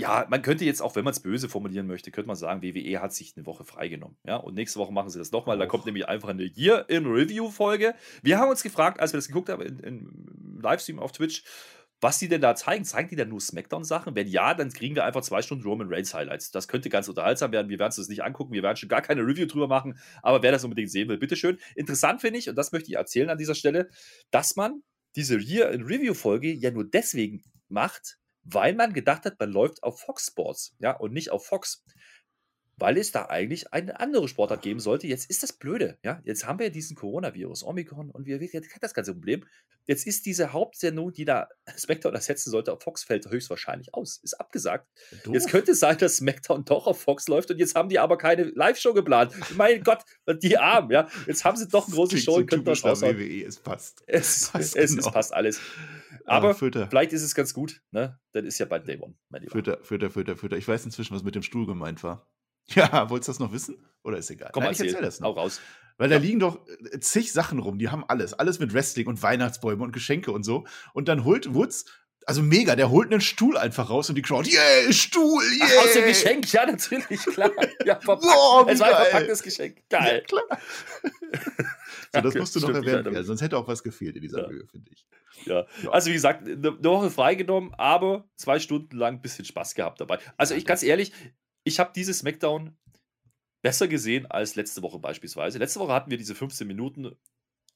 Ja, man könnte jetzt auch, wenn man es böse formulieren möchte, könnte man sagen, WWE hat sich eine Woche freigenommen. Ja, und nächste Woche machen sie das nochmal. Da kommt nämlich einfach eine Year in Review-Folge. Wir haben uns gefragt, als wir das geguckt haben im Livestream auf Twitch, was die denn da zeigen. Zeigen die denn nur Smackdown-Sachen? Wenn ja, dann kriegen wir einfach zwei Stunden Roman Reigns Highlights. Das könnte ganz unterhaltsam werden. Wir werden es das nicht angucken. Wir werden schon gar keine Review drüber machen. Aber wer das unbedingt sehen will, bitteschön. Interessant finde ich, und das möchte ich erzählen an dieser Stelle, dass man diese Review-Folge ja nur deswegen macht, weil man gedacht hat, man läuft auf Fox Sports, ja, und nicht auf Fox. Weil es da eigentlich eine andere Sportart geben sollte. Jetzt ist das blöde, ja. Jetzt haben wir diesen Coronavirus, Omikron und wir jetzt hat das ganze Problem. Jetzt ist diese Hauptsendung, die da [laughs] SmackDown ersetzen sollte, auf Fox fällt höchstwahrscheinlich aus. Ist abgesagt. Doof. Jetzt könnte es sein, dass SmackDown doch auf Fox läuft und jetzt haben die aber keine Live-Show geplant. mein Gott, die Armen, ja. Jetzt haben sie doch eine große Show und könnten das raushauen. WWE, es passt. Es, passt, es, genau. es passt alles. Aber ah, vielleicht ist es ganz gut, ne? Dann ist ja bald Day One, mein Lieber. Fütter, Fütter, Fütter, Fütter. Ich weiß inzwischen, was mit dem Stuhl gemeint war. [laughs] Ja, wolltest du das noch wissen? Oder ist egal? Komm, Nein, ich erzähl das noch. Auch raus. Weil da liegen doch äh, zig Sachen rum, die haben alles. Alles mit Wrestling und Weihnachtsbäume und Geschenke und so. Und dann holt Woods, also mega, der holt einen Stuhl einfach raus und die Crowd, yeah, Stuhl, yeah. Ach, aus dem Geschenk, ja, natürlich, klar. Ja, [laughs] verpackt. Boah, es war ein verpacktes Geschenk. Geil. Ja, klar. [laughs] so, das musst du noch erwähnen, ja, sonst hätte auch was gefehlt in dieser ja. Höhe, finde ich. Ja. ja. also wie gesagt, eine Woche freigenommen, aber zwei Stunden lang ein bisschen Spaß gehabt dabei. Also ich ganz ehrlich, ich habe dieses Smackdown besser gesehen als letzte Woche beispielsweise. Letzte Woche hatten wir diese 15 Minuten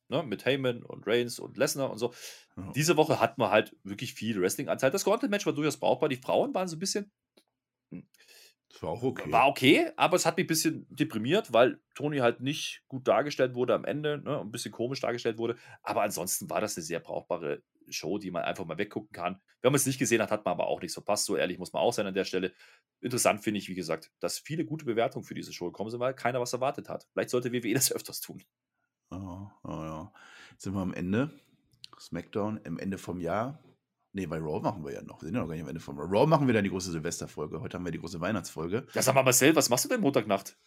ne, mit Heyman und Reigns und Lesnar und so. Ja. Diese Woche hatten wir halt wirklich viel Wrestling-Anteil. Das Gauntlet-Match war durchaus brauchbar. Die Frauen waren so ein bisschen. Das war auch okay. War okay, aber es hat mich ein bisschen deprimiert, weil Tony halt nicht gut dargestellt wurde am Ende, ne, ein bisschen komisch dargestellt wurde. Aber ansonsten war das eine sehr brauchbare Show, die man einfach mal weggucken kann. Wenn man es nicht gesehen hat, hat man aber auch nichts verpasst. So ehrlich muss man auch sein an der Stelle. Interessant finde ich, wie gesagt, dass viele gute Bewertungen für diese Show gekommen sind, weil keiner was erwartet hat. Vielleicht sollte WWE das [laughs] öfters tun. Oh, oh ja. Jetzt sind wir am Ende. SmackDown, am Ende vom Jahr. Nee, bei Raw machen wir ja noch. Wir sind ja noch gar nicht am Ende vom Raw. Raw machen wir dann die große Silvesterfolge. Heute haben wir die große Weihnachtsfolge. Ja, sag mal, Marcel, was machst du denn Montagnacht?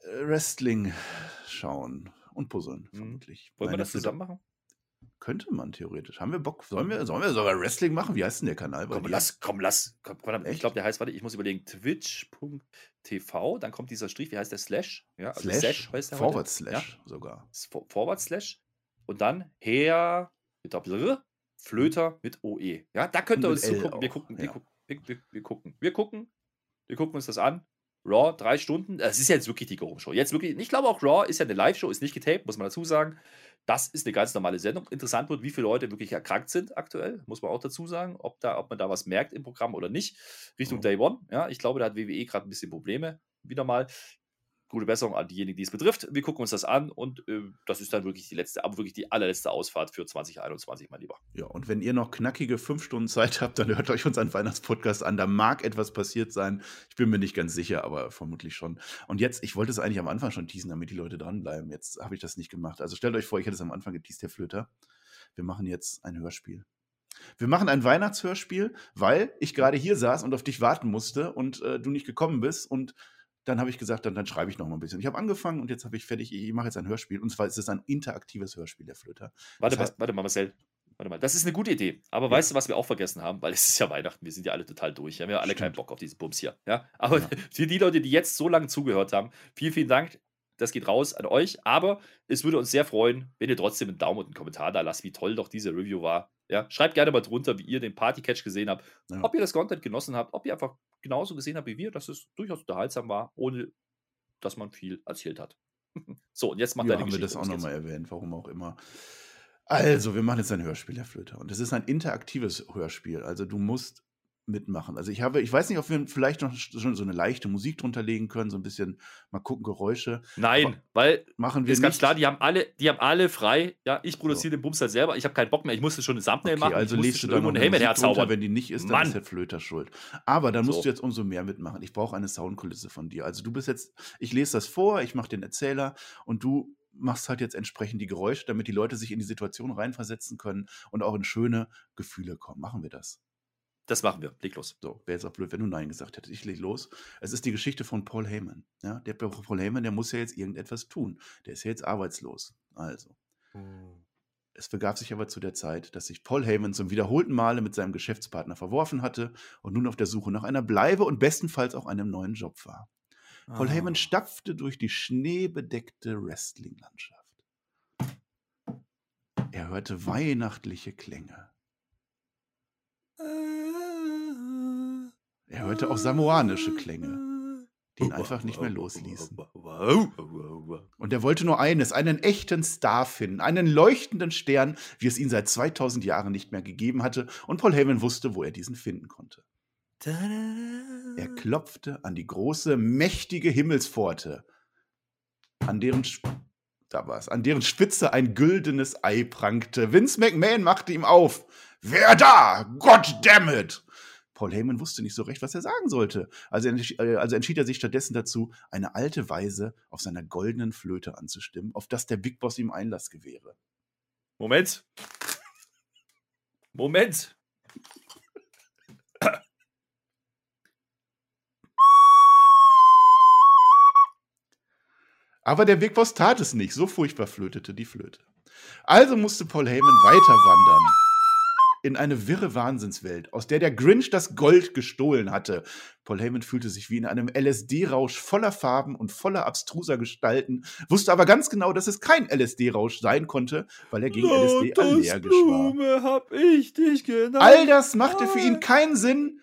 Äh, Wrestling schauen und puzzeln, mhm. vermutlich. Wollen Nein, wir das zusammen machen? Könnte man theoretisch. Haben wir Bock? Sollen wir, sollen wir sogar Wrestling machen? Wie heißt denn der Kanal? Komm, lass, komm, lass. Komm, komm, ich glaube, der heißt, warte, ich muss überlegen, twitch.tv, dann kommt dieser Strich, wie heißt der? Slash? Ja, also Slash, Slash heißt der Forward heute. Slash ja? sogar. Forward Slash. Und dann her, mit Doppel Flöter mit OE. Ja, da könnt ihr uns zugucken. Wir gucken, wir, ja. gucken wir, wir, wir, gucken, wir gucken, wir gucken uns das an. Raw, drei Stunden. Das ist jetzt wirklich die Go-Show. Jetzt wirklich, ich glaube auch Raw ist ja eine Live-Show, ist nicht getaped, muss man dazu sagen. Das ist eine ganz normale Sendung. Interessant wird, wie viele Leute wirklich erkrankt sind aktuell, muss man auch dazu sagen, ob, da, ob man da was merkt im Programm oder nicht. Richtung mhm. Day One. Ja, ich glaube, da hat WWE gerade ein bisschen Probleme. Wieder mal gute Besserung an diejenigen, die es betrifft. Wir gucken uns das an und äh, das ist dann wirklich die letzte, aber wirklich die allerletzte Ausfahrt für 2021, mein Lieber. Ja, und wenn ihr noch knackige fünf Stunden Zeit habt, dann hört euch unseren Weihnachtspodcast an. Da mag etwas passiert sein. Ich bin mir nicht ganz sicher, aber vermutlich schon. Und jetzt, ich wollte es eigentlich am Anfang schon teasen, damit die Leute dranbleiben. Jetzt habe ich das nicht gemacht. Also stellt euch vor, ich hätte es am Anfang geteased, Herr Flöter. Wir machen jetzt ein Hörspiel. Wir machen ein Weihnachtshörspiel, weil ich gerade hier saß und auf dich warten musste und äh, du nicht gekommen bist und dann habe ich gesagt, dann, dann schreibe ich noch mal ein bisschen. Ich habe angefangen und jetzt habe ich fertig, ich mache jetzt ein Hörspiel. Und zwar ist es ein interaktives Hörspiel, der Flöter. Warte, das heißt, warte mal, Marcel. Warte mal, das ist eine gute Idee. Aber ja. weißt du, was wir auch vergessen haben? Weil es ist ja Weihnachten, wir sind ja alle total durch. Wir haben ja alle Stimmt. keinen Bock auf diesen Bums hier. Ja? Aber ja. [laughs] für die Leute, die jetzt so lange zugehört haben, vielen, vielen Dank. Das geht raus an euch. Aber es würde uns sehr freuen, wenn ihr trotzdem einen Daumen und einen Kommentar da lasst, wie toll doch diese Review war. Ja, schreibt gerne mal drunter, wie ihr den Party-Catch gesehen habt, ob ihr das Content genossen habt, ob ihr einfach genauso gesehen habt wie wir, dass es durchaus unterhaltsam war, ohne dass man viel erzählt hat. [laughs] so, und jetzt macht ja, deine haben Geschichte. wir das auch nochmal erwähnt, warum auch immer. Also, wir machen jetzt ein Hörspiel, Herr Flöter. Und es ist ein interaktives Hörspiel. Also, du musst mitmachen. Also ich habe, ich weiß nicht, ob wir vielleicht noch schon so eine leichte Musik drunter legen können, so ein bisschen mal gucken, Geräusche. Nein, Aber weil machen wir ist nicht. ganz klar, die haben alle, die haben alle frei. Ja, ich produziere so. den Bums halt selber. Ich habe keinen Bock mehr. Ich musste schon ein Thumbnail okay, machen. Also legst du da irgendwo eine Musik drunter, wenn die nicht ist, dann Mann. ist der Flöter schuld. Aber dann musst so. du jetzt umso mehr mitmachen. Ich brauche eine Soundkulisse von dir. Also du bist jetzt, ich lese das vor, ich mache den Erzähler und du machst halt jetzt entsprechend die Geräusche, damit die Leute sich in die Situation reinversetzen können und auch in schöne Gefühle kommen. Machen wir das. Das machen wir. Leg los. So, wäre jetzt auch blöd, wenn du Nein gesagt hättest. Ich leg los. Es ist die Geschichte von Paul Heyman. Ja, der Paul Heyman, der muss ja jetzt irgendetwas tun. Der ist ja jetzt arbeitslos. Also. Hm. Es begab sich aber zu der Zeit, dass sich Paul Heyman zum wiederholten Male mit seinem Geschäftspartner verworfen hatte und nun auf der Suche nach einer Bleibe und bestenfalls auch einem neuen Job war. Oh. Paul Heyman stapfte durch die schneebedeckte Wrestling-Landschaft. Er hörte weihnachtliche Klänge. Er hörte auch samoanische Klänge, die ihn einfach nicht mehr losließen. Und er wollte nur eines, einen echten Star finden, einen leuchtenden Stern, wie es ihn seit 2000 Jahren nicht mehr gegeben hatte, und Paul Heyman wusste, wo er diesen finden konnte. Er klopfte an die große, mächtige Himmelspforte, an deren, da war's, an deren Spitze ein güldenes Ei prangte. Vince McMahon machte ihm auf. Wer da? God damn it! Paul Heyman wusste nicht so recht, was er sagen sollte. Also, äh, also entschied er sich stattdessen dazu, eine alte Weise auf seiner goldenen Flöte anzustimmen, auf das der Big Boss ihm Einlass gewähre. Moment. Moment. Aber der Big Boss tat es nicht, so furchtbar flötete die Flöte. Also musste Paul Heyman weiter wandern in eine wirre Wahnsinnswelt, aus der der Grinch das Gold gestohlen hatte. Paul Heyman fühlte sich wie in einem LSD-Rausch voller Farben und voller abstruser Gestalten, wusste aber ganz genau, dass es kein LSD-Rausch sein konnte, weil er gegen Lotus LSD allergisch war. Hab ich dich genannt. All das machte für ihn keinen Sinn.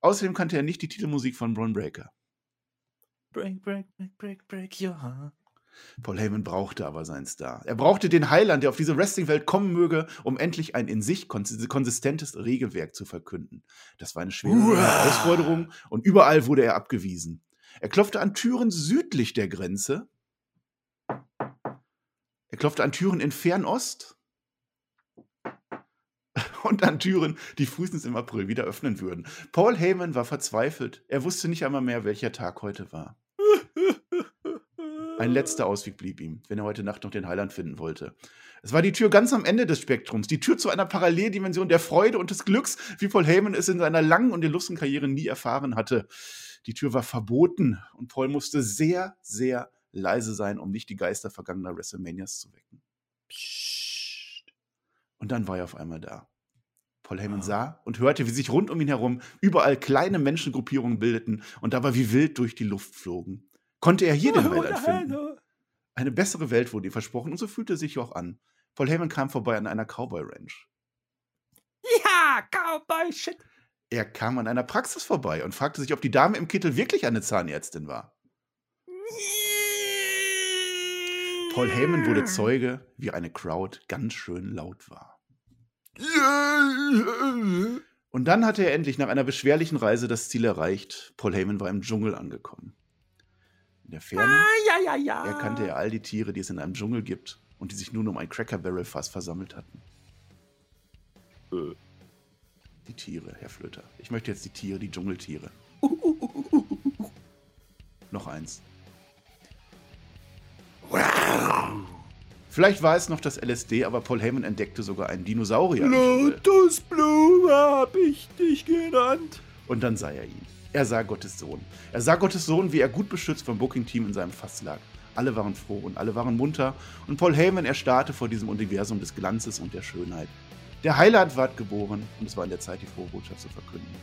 Außerdem kannte er nicht die Titelmusik von Braun Breaker. Break, break, break, break, break your heart. Paul Heyman brauchte aber seinen Star. Er brauchte den Heiland, der auf diese Wrestling-Welt kommen möge, um endlich ein in sich konsistentes Regelwerk zu verkünden. Das war eine schwere Uah. Herausforderung und überall wurde er abgewiesen. Er klopfte an Türen südlich der Grenze. Er klopfte an Türen in Fernost. [laughs] Und an Türen, die frühestens im April wieder öffnen würden. Paul Heyman war verzweifelt. Er wusste nicht einmal mehr, welcher Tag heute war. Ein letzter Ausweg blieb ihm, wenn er heute Nacht noch den Heiland finden wollte. Es war die Tür ganz am Ende des Spektrums, die Tür zu einer Paralleldimension der Freude und des Glücks, wie Paul Heyman es in seiner langen und illustren Karriere nie erfahren hatte. Die Tür war verboten und Paul musste sehr, sehr leise sein, um nicht die Geister vergangener WrestleManias zu wecken. Psst. Und dann war er auf einmal da. Paul Heyman sah und hörte, wie sich rund um ihn herum überall kleine Menschengruppierungen bildeten und dabei wie wild durch die Luft flogen konnte er hier den Welt finden. Eine bessere Welt wurde ihm versprochen und so fühlte er sich auch an. Paul Heyman kam vorbei an einer Cowboy Ranch. Ja, Cowboy Shit. Er kam an einer Praxis vorbei und fragte sich, ob die Dame im Kittel wirklich eine Zahnärztin war. Paul Heyman wurde Zeuge, wie eine Crowd ganz schön laut war. Und dann hatte er endlich nach einer beschwerlichen Reise das Ziel erreicht. Paul Heyman war im Dschungel angekommen. In der Ferne ah, ja, ja, ja. erkannte er all die Tiere, die es in einem Dschungel gibt und die sich nun um ein Cracker Barrel Fass versammelt hatten. Äh. Die Tiere, Herr Flöter. Ich möchte jetzt die Tiere, die Dschungeltiere. Uh, uh, uh, noch eins. Vielleicht war es noch das LSD, aber Paul Heyman entdeckte sogar einen Dinosaurier. Lotusblume hab ich dich genannt. Und dann sah er ihn. Er sah Gottes Sohn. Er sah Gottes Sohn, wie er gut beschützt vom Booking-Team in seinem Fass lag. Alle waren froh und alle waren munter und Paul Heyman erstarrte vor diesem Universum des Glanzes und der Schönheit. Der Heiland ward geboren und es war in der Zeit, die frohe Botschaft zu verkünden.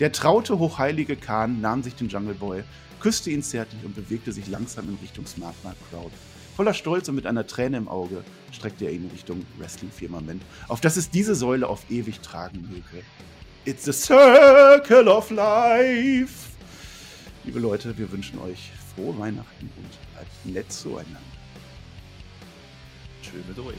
Der traute, hochheilige Khan nahm sich den Jungle Boy, küsste ihn zärtlich und bewegte sich langsam in Richtung Smart Mark Crowd. Voller Stolz und mit einer Träne im Auge streckte er ihn in Richtung Wrestling-Firmament, auf das es diese Säule auf ewig tragen möge. It's a circle of life. Liebe Leute, wir wünschen euch frohe Weihnachten und bleibt nett zueinander. Tschö mit euch.